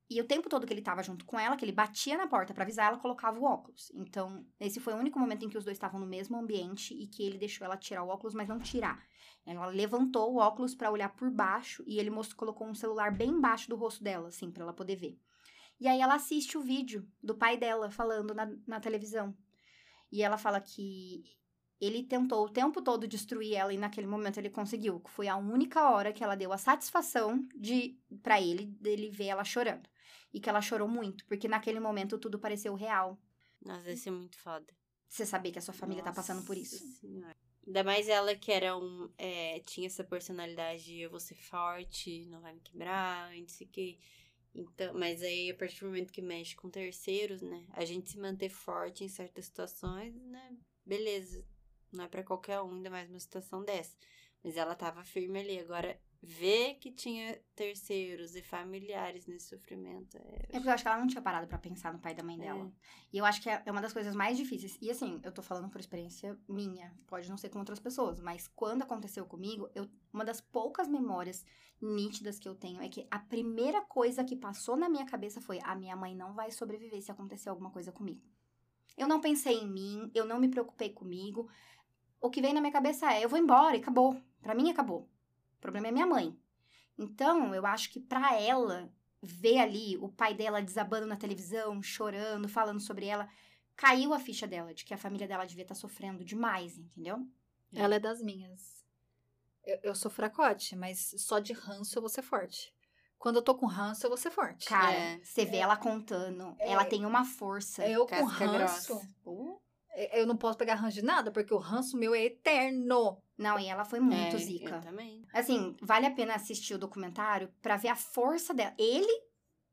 E o tempo todo que ele tava junto com ela, que ele batia na porta pra avisar, ela colocava o óculos. Então, esse foi o único momento em que os dois estavam no mesmo ambiente e que ele deixou ela tirar o óculos, mas não tirar. Ela levantou o óculos pra olhar por baixo e ele mostrou, colocou um celular bem embaixo do rosto dela, assim, pra ela poder ver. E aí ela assiste o vídeo do pai dela falando na, na televisão. E ela fala que ele tentou o tempo todo destruir ela e naquele momento ele conseguiu. Foi a única hora que ela deu a satisfação de para ele dele ver ela chorando. E que ela chorou muito, porque naquele momento tudo pareceu real. Nossa, deve ser muito foda. Você saber que a sua família tá passando por Nossa isso. Senhora. Ainda mais ela que era um. é, tinha essa personalidade de eu vou ser forte, não vai me quebrar, e não sei o quê. Então, mas aí, a partir do momento que mexe com terceiros, né? A gente se manter forte em certas situações, né? Beleza. Não é pra qualquer um, ainda mais numa situação dessa. Mas ela tava firme ali. Agora, ver que tinha terceiros e familiares nesse sofrimento. É, É porque eu acho que ela não tinha parado pra pensar no pai da mãe dela. E eu acho que é é uma das coisas mais difíceis. E assim, eu tô falando por experiência minha, pode não ser com outras pessoas, mas quando aconteceu comigo, eu, uma das poucas memórias nítidas que eu tenho é que a primeira coisa que passou na minha cabeça foi: a minha mãe não vai sobreviver se acontecer alguma coisa comigo. Eu não pensei em mim, eu não me preocupei comigo. O que vem na minha cabeça é: eu vou embora e acabou. Pra mim acabou. O problema é minha mãe. Então, eu acho que pra ela ver ali o pai dela desabando na televisão, chorando, falando sobre ela, caiu a ficha dela de que a família dela devia estar sofrendo demais, entendeu? Ela é das minhas. Eu, eu sou fracote, mas só de ranço eu vou ser forte. Quando eu tô com ranço, eu vou ser forte. Cara, É. você vê ela contando, ela tem uma força. eu com ranço, grossa. Uh, eu não posso pegar ranço de nada, porque o ranço meu é eterno. Não, e ela foi muito É, zica. Eu também. Assim, vale a pena assistir o documentário pra ver a força dela. Ele,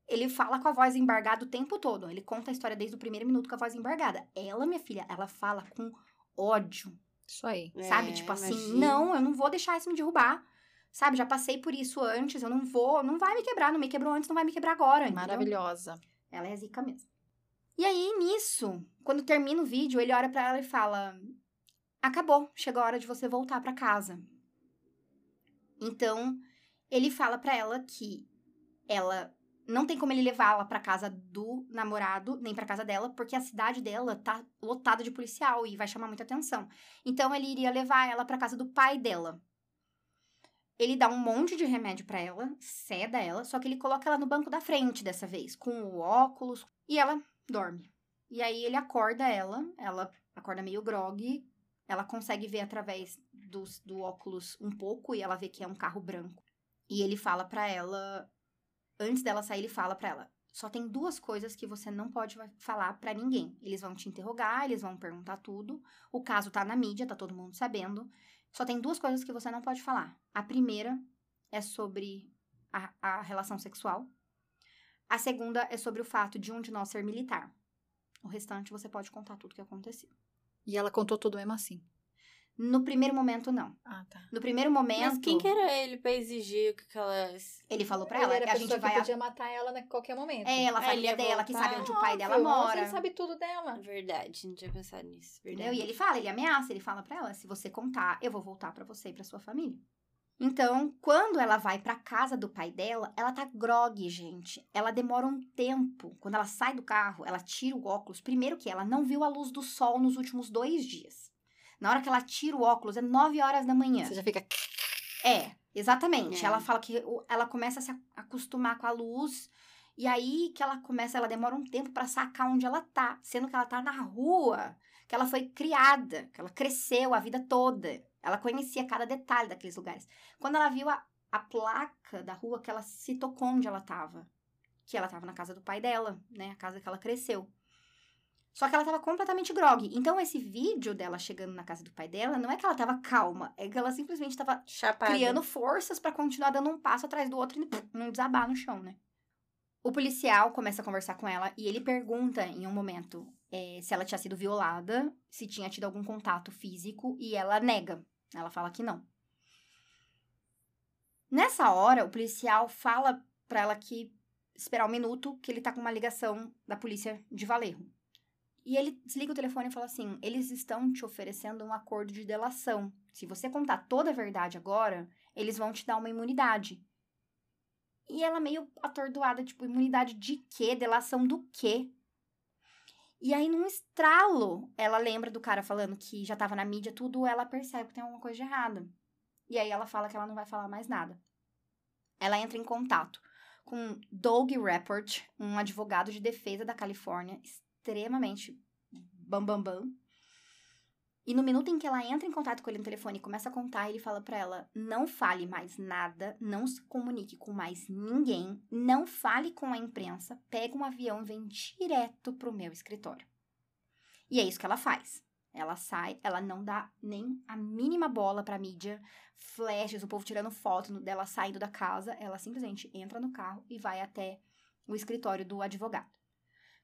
ele fala com a voz embargada o tempo todo. Ele conta a história desde o primeiro minuto com a voz embargada. Ela, minha filha, ela fala com ódio, Isso aí. sabe? É, Tipo assim, imagino. não, eu não vou deixar isso me derrubar. Sabe, já passei por isso antes, eu não vou, não vai me quebrar, não me quebrou antes, não vai me quebrar agora. entendeu? Maravilhosa. Ela é zica mesmo. E aí, nisso, quando termina o vídeo, ele olha pra ela e fala: Acabou, chegou a hora de você voltar pra casa. Então, ele fala pra ela que ela não tem como ele levá-la pra casa do namorado, nem pra casa dela, porque a cidade dela tá lotada de policial e vai chamar muita atenção. Então, ele iria levar ela pra casa do pai dela. Ele dá um monte de remédio pra ela, ceda ela, só que ele coloca ela no banco da frente dessa vez, com o óculos, e ela dorme. E aí ele acorda ela, ela acorda meio grog, ela consegue ver através do, do óculos um pouco e ela vê que é um carro branco. E ele fala pra ela, antes dela sair, ele fala pra ela: só tem duas coisas que você não pode falar pra ninguém. Eles vão te interrogar, eles vão perguntar tudo. O caso tá na mídia, tá todo mundo sabendo. Só tem duas coisas que você não pode falar. A primeira é sobre a, a relação sexual. A segunda é sobre o fato de um de nós ser militar. O restante você pode contar tudo o que aconteceu. E ela contou tudo mesmo assim. No primeiro momento, não. Ah, tá. No primeiro momento, Mas quem que era ele pra exigir que aquelas. ele falou pra ela era que a gente que vai. podia matar ela a qualquer momento. É, ela, a Ah, ele família ia dela, que sabe onde o pai dela Óbvio, nossa, mora. Ele sabe tudo dela. Verdade, não tinha pensado nisso. Verdade. Entendeu? E ele fala, ele ameaça, ele fala pra ela: se você contar, eu vou voltar pra você e pra sua família. Então, quando ela vai pra casa do pai dela, ela tá grog, gente. Ela demora um tempo. Quando ela sai do carro, ela tira o óculos. Primeiro que ela não viu a luz do sol nos últimos dois dias. Na hora que ela tira o óculos, é 9 horas da manhã. Você já fica. É. Exatamente. É. Ela fala que ela começa a se acostumar com a luz. E aí que ela começa, ela demora um tempo pra sacar onde ela tá. Sendo que ela tá na rua, que ela foi criada, que ela cresceu a vida toda. Ela conhecia cada detalhe daqueles lugares. Quando ela viu a, a placa da rua, que ela se tocou onde ela tava. Que ela tava na casa do pai dela, né? A casa que ela cresceu. Só que ela tava completamente grog. Então, esse vídeo dela chegando na casa do pai dela, não é que ela tava calma, é que ela simplesmente tava Chapada. criando forças pra continuar dando um passo atrás do outro e não desabar no chão, né? O policial começa a conversar com ela e ele pergunta em um momento eh, se ela tinha sido violada, se tinha tido algum contato físico e ela nega. Ela fala que não. Nessa hora, o policial fala pra ela que esperar um minuto, que ele tá com uma ligação da polícia de Valerro. E ele desliga o telefone e fala assim: eles estão te oferecendo um acordo de delação. Se você contar toda a verdade agora, eles vão te dar uma imunidade. E ela meio atordoada, tipo, imunidade de quê? Delação do quê? E aí, num estralo, ela lembra do cara falando que já tava na mídia, tudo, ela percebe que tem alguma coisa de errada. E aí ela fala que ela não vai falar mais nada. Ela entra em contato com Doug Rapport, um advogado de defesa da Califórnia, extremamente bam bam bam. E no minuto em que ela entra em contato com ele no telefone e começa a contar, ele fala pra ela: não fale mais nada, não se comunique com mais ninguém, não fale com a imprensa, pega um avião e vem direto pro meu escritório. E é isso que ela faz. Ela sai, ela não dá nem a mínima bola pra mídia, flashes, o povo tirando foto dela saindo da casa. Ela simplesmente entra no carro e vai até o escritório do advogado.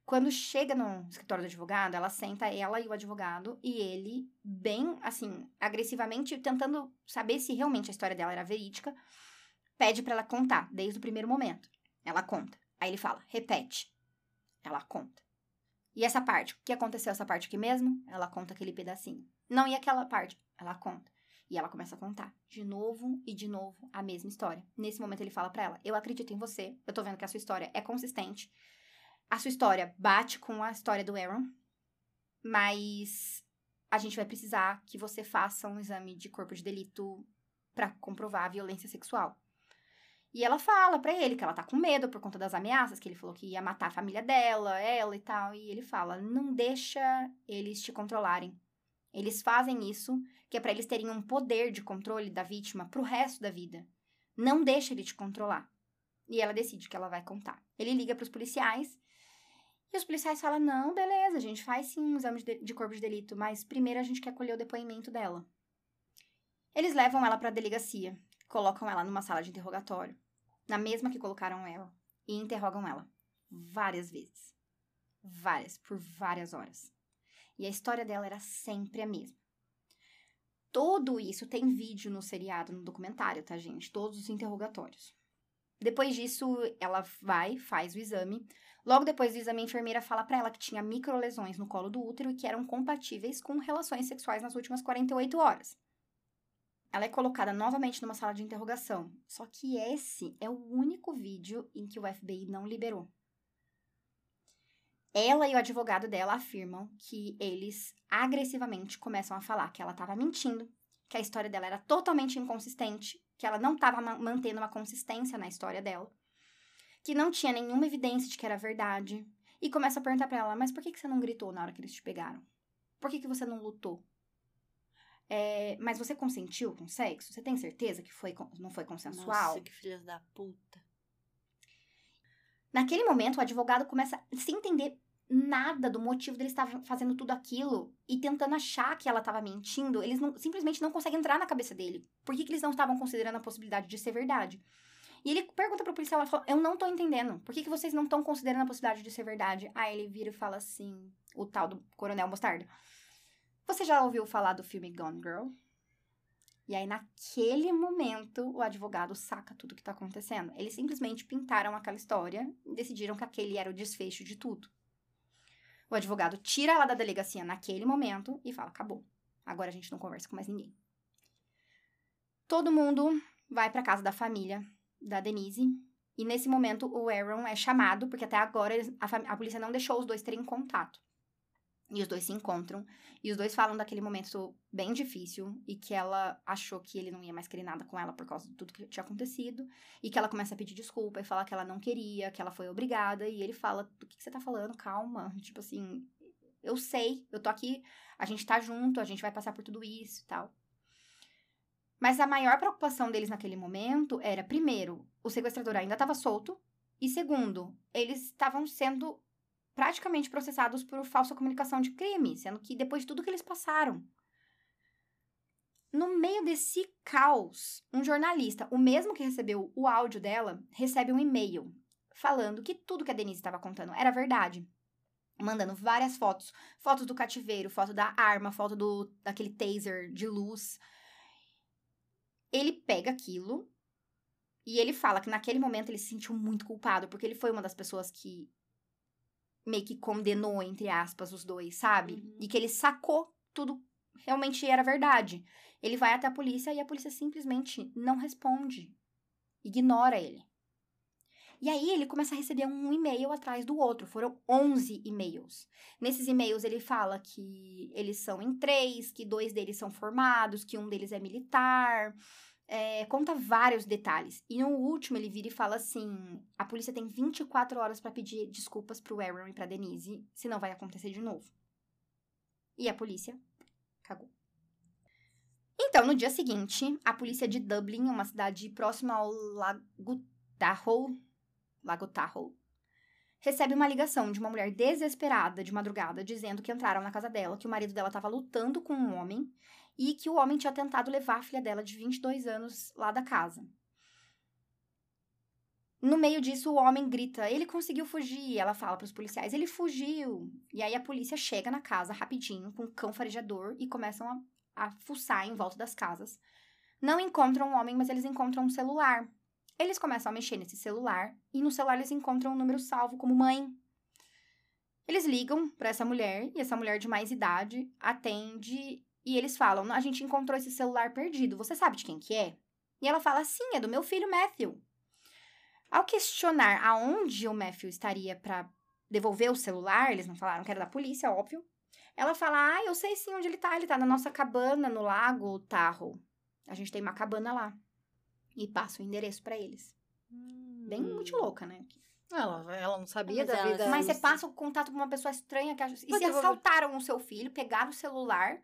Quando chega no escritório do advogado, ela senta ela e o advogado e ele, bem assim, agressivamente, tentando saber se realmente a história dela era verídica, pede pra ela contar desde o primeiro momento. Ela conta. Aí ele fala: repete. Ela conta. E essa parte? O que aconteceu essa parte aqui mesmo? Ela conta aquele pedacinho. Não, e aquela parte? Ela conta. E ela começa a contar de novo e de novo a mesma história. Nesse momento ele fala pra ela: "Eu acredito em você. Eu tô vendo que a sua história é consistente. A sua história bate com a história do Aaron, mas a gente vai precisar que você faça um exame de corpo de delito pra comprovar a violência sexual." E ela fala pra ele que ela tá com medo por conta das ameaças, que ele falou que ia matar a família dela, ela e tal. E ele fala: não deixa eles te controlarem. Eles fazem isso, que é pra eles terem um poder de controle da vítima pro resto da vida. Não deixa ele te controlar. E ela decide que ela vai contar. Ele liga pros policiais. E os policiais falam: não, beleza, a gente faz sim um exame de, de corpo de delito, mas primeiro a gente quer colher o depoimento dela. Eles levam ela pra delegacia, colocam ela numa sala de interrogatório, na mesma que colocaram ela, e interrogam ela várias vezes. Várias, por várias horas. E a história dela era sempre a mesma. Tudo isso tem vídeo no seriado, no documentário, tá, gente? Todos os interrogatórios. Depois disso, ela vai, faz o exame. Logo depois do exame, a enfermeira fala pra ela que tinha microlesões no colo do útero e que eram compatíveis com relações sexuais nas últimas 48 horas. Ela é colocada novamente numa sala de interrogação. Só que esse é o único vídeo em que o FBI não liberou. Ela e o advogado dela afirmam que eles agressivamente começam a falar que ela estava mentindo, que a história dela era totalmente inconsistente, que ela não estava mantendo uma consistência na história dela, que não tinha nenhuma evidência de que era verdade, e começa a perguntar para ela: mas por que, que você não gritou na hora que eles te pegaram? Por que, que você não lutou? É, mas você consentiu com sexo? Você tem certeza que foi, não foi consensual? Nossa, que filhas da puta. Naquele momento, o advogado começa sem entender nada do motivo deles estar fazendo tudo aquilo e tentando achar que ela estava mentindo. Eles não- simplesmente não conseguem entrar na cabeça dele. Por que, que eles não estavam considerando a possibilidade de ser verdade? E ele pergunta pro policial, ela fala, eu não tô entendendo. Por que, que vocês não estão considerando a possibilidade de ser verdade? Aí ele vira e fala assim, o tal do Coronel Mostarda. Você já ouviu falar do filme Gone Girl? E aí, naquele momento, o advogado saca tudo que tá acontecendo. Eles simplesmente pintaram aquela história e decidiram que aquele era o desfecho de tudo. O advogado tira ela da delegacia naquele momento e fala: acabou. Agora a gente não conversa com mais ninguém. Todo mundo vai pra casa da família da Denise. E nesse momento o Aaron é chamado, porque até agora a, a polícia não deixou os dois terem contato. E os dois se encontram. E os dois falam daquele momento bem difícil. E que ela achou que ele não ia mais querer nada com ela por causa de tudo que tinha acontecido. E que ela começa a pedir desculpa e falar que ela não queria, que ela foi obrigada. E ele fala: Do que, que você tá falando? Calma. Tipo assim, eu sei, eu tô aqui, a gente tá junto, a gente vai passar por tudo isso e tal. Mas a maior preocupação deles naquele momento era, primeiro, o sequestrador ainda estava solto. E segundo, eles estavam sendo praticamente processados por falsa comunicação de crime, sendo que depois de tudo que eles passaram. No meio desse caos, um jornalista, o mesmo que recebeu o áudio dela, recebe um e-mail falando que tudo que a Denise estava contando era verdade. Mandando várias fotos. Fotos do cativeiro, foto da arma, foto do daquele taser de luz. Ele pega aquilo e ele fala que naquele momento ele se sentiu muito culpado, porque ele foi uma das pessoas que meio que condenou, entre aspas, os dois, sabe? Uhum. E que ele sacou tudo realmente era verdade. Ele vai até a polícia e a polícia simplesmente não responde. Ignora ele. E aí ele começa a receber um e-mail atrás do outro. Foram 11 e-mails. Nesses e-mails ele fala que eles são em três, que dois deles são formados, que um deles é militar. É, conta vários detalhes. E no último ele vira e fala assim: a polícia tem 24 horas para pedir desculpas pro Aaron e pra Denise, senão vai acontecer de novo. E a polícia cagou. Então, no dia seguinte, a polícia de Dublin, uma cidade próxima ao Lago Tahoe, Lago Tahoe, recebe uma ligação de uma mulher desesperada de madrugada dizendo que entraram na casa dela, que o marido dela estava lutando com um homem e que o homem tinha tentado levar a filha dela de 22 anos lá da casa. No meio disso, o homem grita: ele conseguiu fugir. Ela fala para os policiais: ele fugiu. E aí a polícia chega na casa rapidinho com um cão farejador e começam a, a fuçar em volta das casas. Não encontram o homem, mas eles encontram um celular. Eles começam a mexer nesse celular e no celular eles encontram um número salvo como mãe. Eles ligam para essa mulher e essa mulher de mais idade atende e eles falam: "A gente encontrou esse celular perdido. Você sabe de quem que é?" E ela fala: "Sim, é do meu filho Matthew." Ao questionar aonde o Matthew estaria para devolver o celular, eles não falaram que era da polícia, óbvio. Ela fala: "Ah, eu sei sim onde ele tá. Ele tá na nossa cabana no lago Tahoe. A gente tem uma cabana lá." E passa o endereço para eles. Bem muito louca, né? Ela, ela não sabia Mas da vida. Mas você passa o contato com uma pessoa estranha que acha... E se assaltaram o seu filho, pegaram o celular,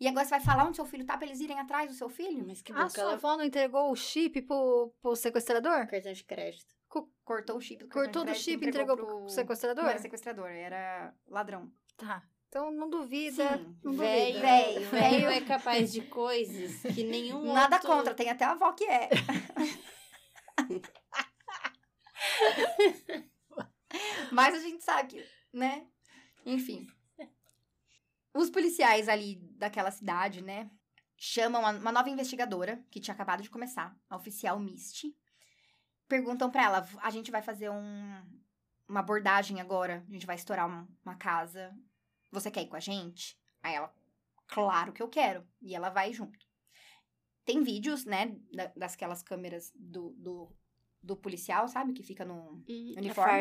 e agora você vai falar onde seu filho tá pra eles irem atrás do seu filho? Mas que A boca sua ela avó não entregou o chip pro, pro sequestrador? cartão de crédito. Cortou o chip do Cortou do chip e crédito, entregou pro Não sequestrador? era sequestrador, era ladrão. Tá. Então não duvida. Sim, não Velho, duvida. Velho, é capaz de coisas que nenhum Nada outro... contra, tem até a avó que é. Mas a gente sabe né? Enfim. Os policiais ali daquela cidade, né? Chamam uma- nova investigadora, que tinha acabado de começar, a oficial Misty. Perguntam pra ela: a gente vai fazer um, uma abordagem agora, a gente vai estourar uma, uma casa. Você quer ir com a gente? Aí ela, claro que eu quero. E ela vai junto. Tem vídeos, né, da- dasquelas câmeras do, do, do policial, sabe? Que fica no, a Uniforme.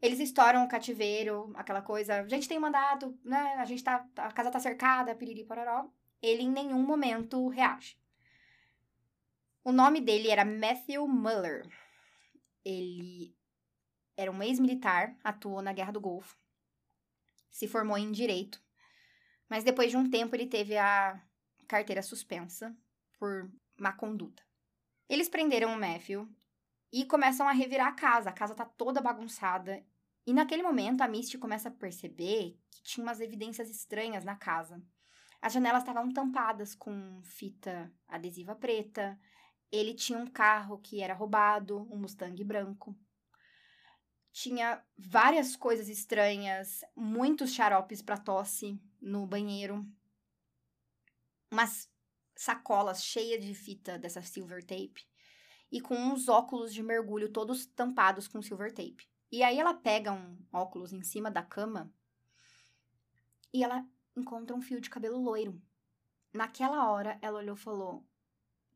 eles estouram o cativeiro, aquela coisa. A gente tem mandado, né? A gente tá. A casa tá cercada, piriri pororó. Ele em nenhum momento reage. O nome dele era Matthew Muller. Ele era um ex-militar, atuou na Guerra do Golfo. Se formou em direito. Mas depois de um tempo ele teve a carteira suspensa por má conduta. Eles prenderam o Matthew e começam a revirar a casa. A casa tá toda bagunçada. E naquele momento a Misty começa a perceber que tinha umas evidências estranhas na casa. As janelas estavam tampadas com fita adesiva preta. Ele tinha um carro que era roubado, um Mustang branco. Tinha várias coisas estranhas, muitos xaropes para tosse no banheiro. Umas sacolas cheias de fita dessa silver tape e com uns óculos de mergulho todos tampados com silver tape. E aí ela pega um óculos em cima da cama e ela encontra um fio de cabelo loiro. Naquela hora, ela olhou e falou: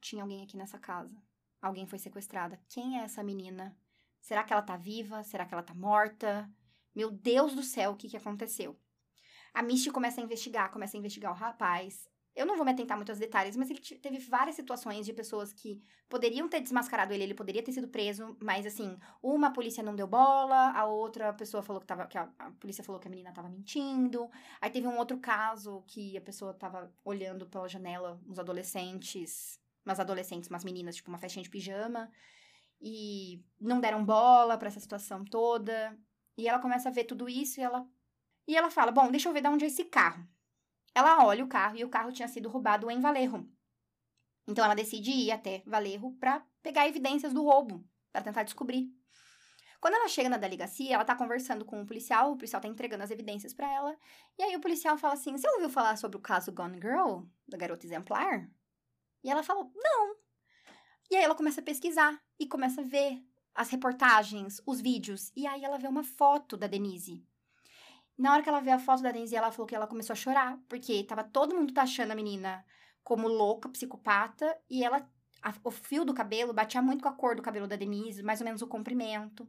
Tinha alguém aqui nessa casa. Alguém foi sequestrada. Quem é essa menina? Será que ela tá viva? Será que ela tá morta? Meu Deus do céu, o que, que aconteceu? A Misty começa a investigar, começa a investigar o rapaz. Eu não vou me atentar muito aos detalhes, mas ele te- teve várias situações de pessoas que poderiam ter desmascarado ele, ele poderia ter sido preso, mas assim, uma polícia não deu bola, a outra pessoa falou que tava. que a, a polícia falou que a menina tava mentindo. Aí teve um outro caso que a pessoa tava olhando pela janela uns adolescentes, umas adolescentes, umas meninas, tipo uma festinha de pijama, e não deram bola pra essa situação toda. E ela começa a ver tudo isso e ela. E ela fala: Bom, deixa eu ver de onde é esse carro. Ela olha o carro e o carro tinha sido roubado em Valerro. Então ela decide ir até Valerro pra pegar evidências do roubo, pra tentar descobrir. Quando ela chega na delegacia, ela tá conversando com o policial, o policial tá entregando as evidências pra ela. E aí o policial fala assim: Você ouviu falar sobre o caso Gone Girl, da garota exemplar? E ela falou: Não. E aí ela começa a pesquisar e começa a ver as reportagens, os vídeos. E aí ela vê uma foto da Denise. Na hora que ela vê a foto da Denise, ela falou que ela começou a chorar, porque tava todo mundo taxando a menina como louca, psicopata, e ela. a- o fio do cabelo batia muito com a cor do cabelo da Denise, mais ou menos o comprimento.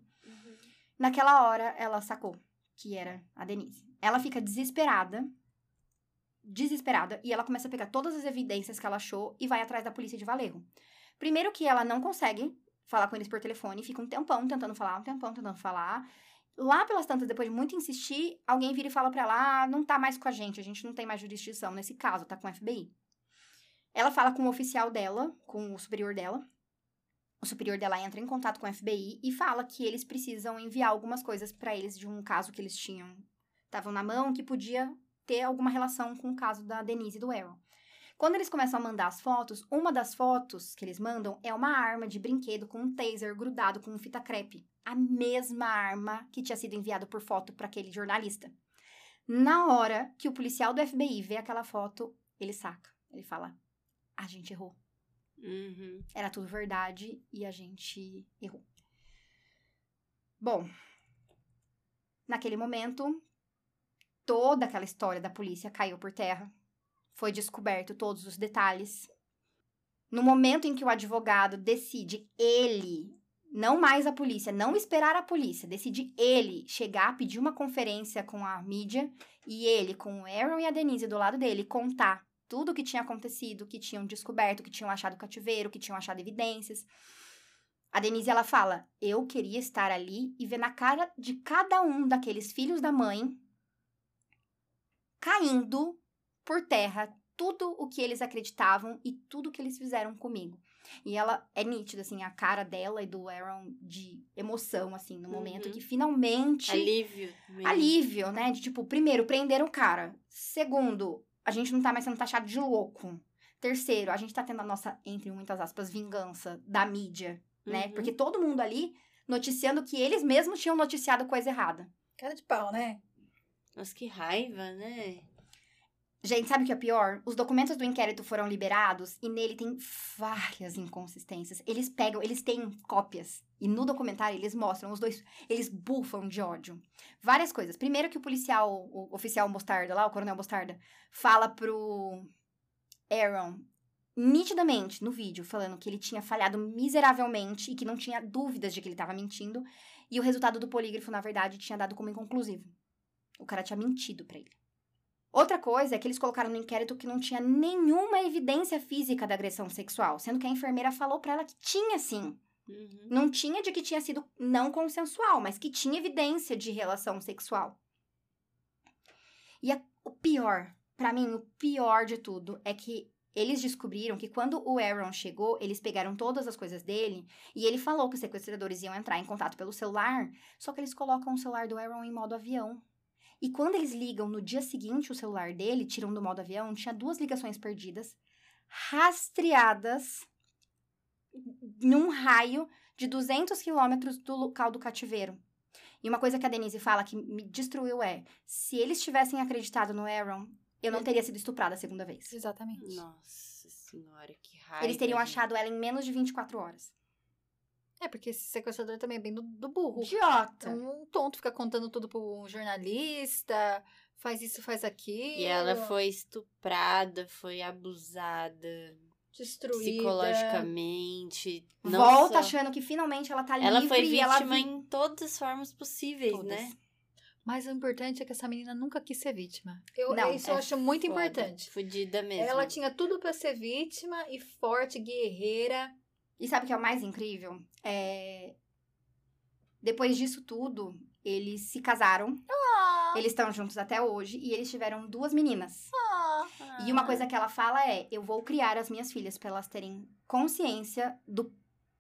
Naquela hora, ela sacou que era a Denise. Ela fica desesperada. Desesperada. E ela começa a pegar todas as evidências que ela achou e vai atrás da polícia de Valerro. Primeiro que ela não consegue falar com eles por telefone, fica um tempão tentando falar, um tempão tentando falar. Lá pelas tantas, depois de muito insistir, alguém vira e fala pra ela: ah, não tá mais com a gente, a gente não tem mais jurisdição nesse caso, tá com o FBI. Ela fala com o oficial dela, com o superior dela. O superior dela entra em contato com o FBI e fala que eles precisam enviar algumas coisas pra eles de um caso que eles tinham, estavam na mão, que podia ter alguma relação com o caso da Denise e do Aaron. Quando eles começam a mandar as fotos, uma das fotos que eles mandam é uma arma de brinquedo com um taser grudado com fita crepe. A mesma arma que tinha sido enviada por foto para aquele jornalista. Na hora que o policial do FBI vê aquela foto, ele saca. Ele fala: A gente errou. Uhum. Era tudo verdade e a gente errou. Bom, naquele momento, toda aquela história da polícia caiu por terra. Foi descoberto todos os detalhes. No momento em que o advogado decide ele, não mais a polícia, não esperar a polícia, decide ele chegar, pedir uma conferência com a mídia e ele, com o Aaron e a Denise do lado dele, contar tudo o que tinha acontecido, que tinham descoberto, que tinham achado cativeiro, que tinham achado evidências. A Denise, ela fala, eu queria estar ali e ver na cara de cada um daqueles filhos da mãe caindo por terra tudo o que eles acreditavam e tudo o que eles fizeram comigo. E ela é nítida, assim, a cara dela e do Aaron de emoção, assim, no momento Uhum. que finalmente Alívio. mesmo. alívio, né? De tipo, primeiro, prender o cara. Segundo, a gente não tá mais sendo taxado de louco. Terceiro, a gente tá tendo a nossa, entre muitas aspas, vingança da mídia, né? Uhum. Porque todo mundo ali noticiando que eles mesmos tinham noticiado coisa errada. Cara de pau, né? Nossa, que raiva, né? Gente, sabe o que é pior? Os documentos do inquérito foram liberados e nele tem várias inconsistências. Eles pegam, eles têm cópias. E no documentário eles mostram os dois, eles bufam de ódio. Várias coisas. Primeiro que o policial, o oficial Mostarda lá, o coronel Mostarda, fala pro Aaron nitidamente no vídeo falando que ele tinha falhado miseravelmente e que não tinha dúvidas de que ele estava mentindo, e o resultado do polígrafo na verdade tinha dado como inconclusivo. O cara tinha mentido pra ele. Outra coisa é que eles colocaram no inquérito que não tinha nenhuma evidência física da agressão sexual, sendo que a enfermeira falou pra ela que tinha sim. Uhum. Não tinha de que tinha sido não consensual, mas que tinha evidência de relação sexual. E a- o pior, pra mim, o pior de tudo é que eles descobriram que quando o Aaron chegou, eles pegaram todas as coisas dele e ele falou que os sequestradores iam entrar em contato pelo celular, só que eles colocam o celular do Aaron em modo avião. E quando eles ligam no dia seguinte o celular dele, tiram do modo avião, tinha duas ligações perdidas, rastreadas num raio de 200 quilômetros do local do cativeiro. E uma coisa que a Denise fala que me destruiu é: se eles tivessem acreditado no Aaron, eu não teria sido estuprada a segunda vez. Exatamente. Nossa senhora, que raiva. Eles teriam achado ela em menos de 24 horas. É, porque esse sequestrador também é bem do, do burro. Idiota! Então, um tonto fica contando tudo pro jornalista, faz isso, faz aquilo. E ela foi estuprada, foi abusada destruída. psicologicamente. não Volta só- achando que finalmente ela tá Ela livre foi e ela vítima vi- em todas as formas possíveis, Todas. né? Mas o importante é que essa menina nunca quis ser vítima. Eu, Não, isso eu é acho muito Foda. importante. Fudida mesmo. Ela tinha tudo pra ser vítima e forte, guerreira. E sabe o que é o mais incrível? É... Depois disso tudo, eles se casaram. Eles estão juntos até hoje e eles tiveram duas meninas. E uma coisa que ela fala é: eu vou criar as minhas filhas para elas terem consciência do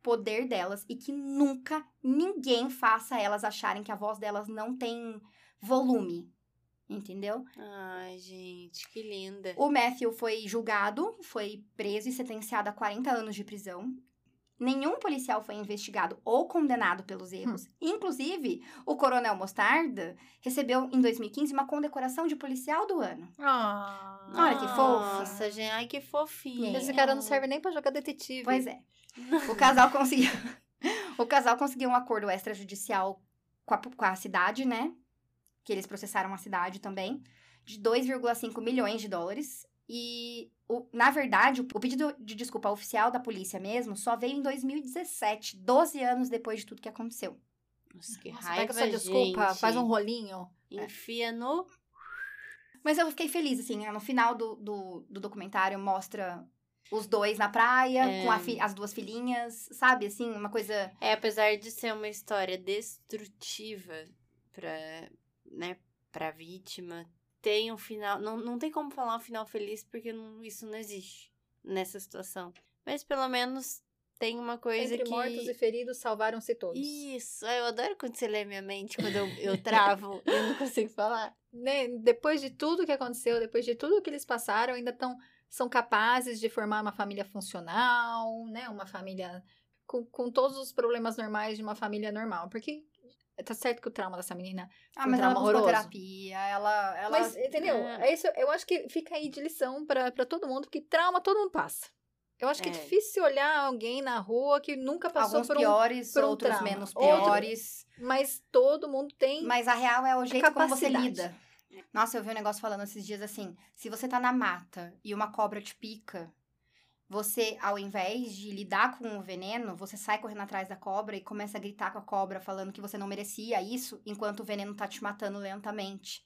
poder delas e que nunca ninguém faça elas acharem que a voz delas não tem volume. Entendeu? Ai, gente, que linda. O Matthew foi julgado, foi preso e sentenciado a 40 anos de prisão. Nenhum policial foi investigado ou condenado pelos erros. Inclusive, o Coronel Mostarda recebeu em 2015 uma condecoração de policial do ano. Ah. Olha que fofa. Nossa, gente, ai que fofinho. Esse cara não serve nem pra jogar detetive. Pois é. O casal conseguiu. o casal conseguiu um acordo extrajudicial com a, com a cidade, né? Que eles processaram a cidade também, de 2,5 milhões de dólares. E, o- na verdade, o, o pedido de desculpa oficial da polícia mesmo só veio em 2017, 12 anos depois de tudo que aconteceu. Nossa, que Nossa, raiva, pega essa desculpa, gente. faz um rolinho. Enfia no... Mas eu fiquei feliz, assim, no final do, do, do documentário mostra os dois na praia, É. com a fi- as duas filhinhas, sabe? Assim, uma coisa. É, apesar de ser uma história destrutiva pra, né, pra vítima, tem um final... Não, não tem como falar um final feliz porque não- isso não existe nessa situação. Mas pelo menos tem uma coisa Entre que... mortos e feridos, salvaram-se todos. Isso, eu adoro quando você lê minha mente, quando eu, eu travo e eu não consigo falar. Né, Depois de tudo que aconteceu, depois de tudo que eles passaram, ainda tão, são capazes de formar uma família funcional, né? Uma família com, com todos os problemas normais de uma família normal. Porque tá certo que o trauma dessa menina Ah, Um mas ela drama buscou horroroso. terapia, ela. ela... Mas, entendeu? É. É isso, eu acho que fica aí de lição pra pra todo mundo, porque trauma todo mundo passa. Eu acho que é, É. difícil olhar alguém na rua que nunca passou Alguns por um... piores, por um outros trauma. menos Outro- piores. Mas todo mundo tem... Mas a real é o jeito como você lida. Nossa, eu vi um negócio falando esses dias assim: se você tá na mata e uma cobra te pica, você, ao invés de lidar com o veneno, você sai correndo atrás da cobra e começa a gritar com a cobra, falando que você não merecia isso, enquanto o veneno tá te matando lentamente.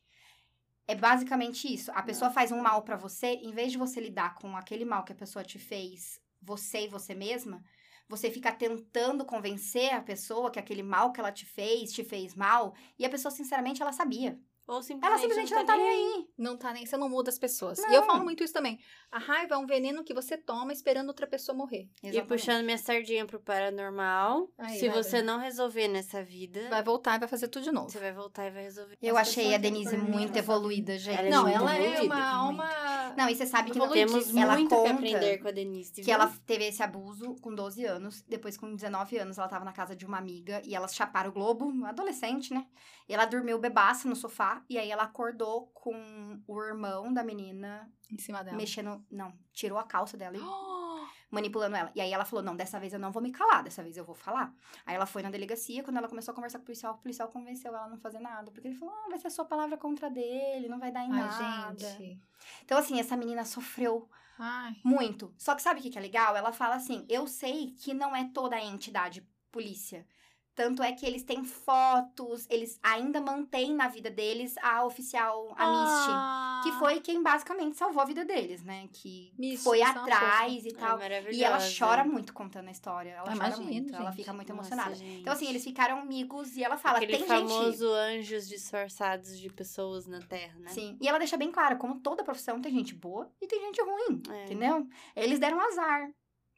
É basicamente isso. A pessoa faz um mal pra você, em vez de você lidar com aquele mal que a pessoa te fez, você e você mesma, você fica tentando convencer a pessoa que aquele mal que ela te fez, te fez mal, e a pessoa, sinceramente, ela sabia. Ou simplesmente, Ela simplesmente não tá nem aí. Não tá nem, você não muda as pessoas. Não. E eu falo muito isso também. A raiva é um veneno que você toma esperando outra pessoa morrer. E puxando minha sardinha pro paranormal, Aí, se você vai. não resolver nessa vida, Vai voltar e vai fazer tudo de novo. você vai voltar e vai resolver. Eu As achei a Denise têm muito evoluída, gente. Ela é não, ela é evoluída, uma muito. alma... Não, e você sabe que não Temos ela muito conta que aprender com a Denise. que viu? ela teve esse abuso com 12 anos. Depois, com 19 anos, ela tava na casa de uma amiga e elas chaparam o globo, adolescente, né? E ela dormiu bebaça no sofá e aí ela acordou com o irmão da menina Em cima dela. mexendo. Não, tirou a calça dela e manipulando ela. E aí ela falou: Não, dessa vez eu não vou me calar, dessa vez eu vou falar. Aí ela foi na delegacia, quando ela começou a conversar com o policial, o policial convenceu ela a não fazer nada. Porque ele falou: Ah, vai ser sua palavra contra dele, não vai dar em nada. Ai, gente. Então, assim, essa menina sofreu Ai. muito. Só que sabe o que é legal? Ela fala assim: eu sei que não é toda a entidade polícia. Tanto é que eles têm fotos, eles ainda mantêm na vida deles a oficial, a Misty. Ah. Que foi quem basicamente salvou a vida deles, né? Que Misty, foi é atrás e É tal. maravilhosa. E ela chora muito contando a história. Ela Ah, chora muito. Ela gente. fica muito Nossa, emocionada. gente. Então, assim, eles ficaram amigos e ela fala: Aquele tem famoso gente. anjos disfarçados de pessoas na Terra, né? Sim. E ela deixa bem claro: como toda profissão, tem gente boa e tem gente ruim. É. Entendeu? Eles deram azar.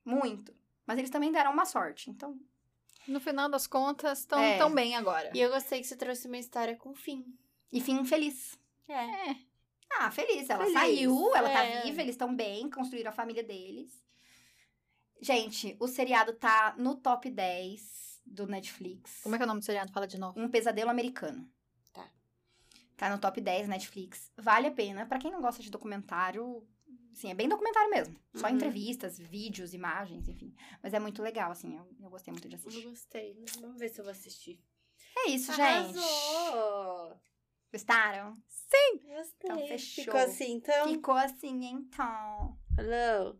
Muito. Mas eles também deram uma sorte. Então. No final das contas, estão É. tão bem agora. E eu gostei que você trouxe uma história com fim. E fim feliz. É. Ah, feliz. Ela Feliz, saiu, ela é. tá viva, eles estão bem, construíram a família deles. Gente, o seriado tá no top 10 do Netflix. Como é que é o nome do seriado? Fala de novo. Um pesadelo americano. Tá. Tá no top 10 Netflix. Vale a pena. Pra quem não gosta de documentário, sim, é bem documentário mesmo. Só Uhum. entrevistas, vídeos, imagens, enfim. Mas é muito legal, assim. Eu, eu gostei muito de Eu assistir. gostei. Vamos ver se eu vou assistir. É isso, gente. Arrasou! Gostaram? Gostei. Então, fechou. Ficou assim, então? Ficou assim, então. Hello.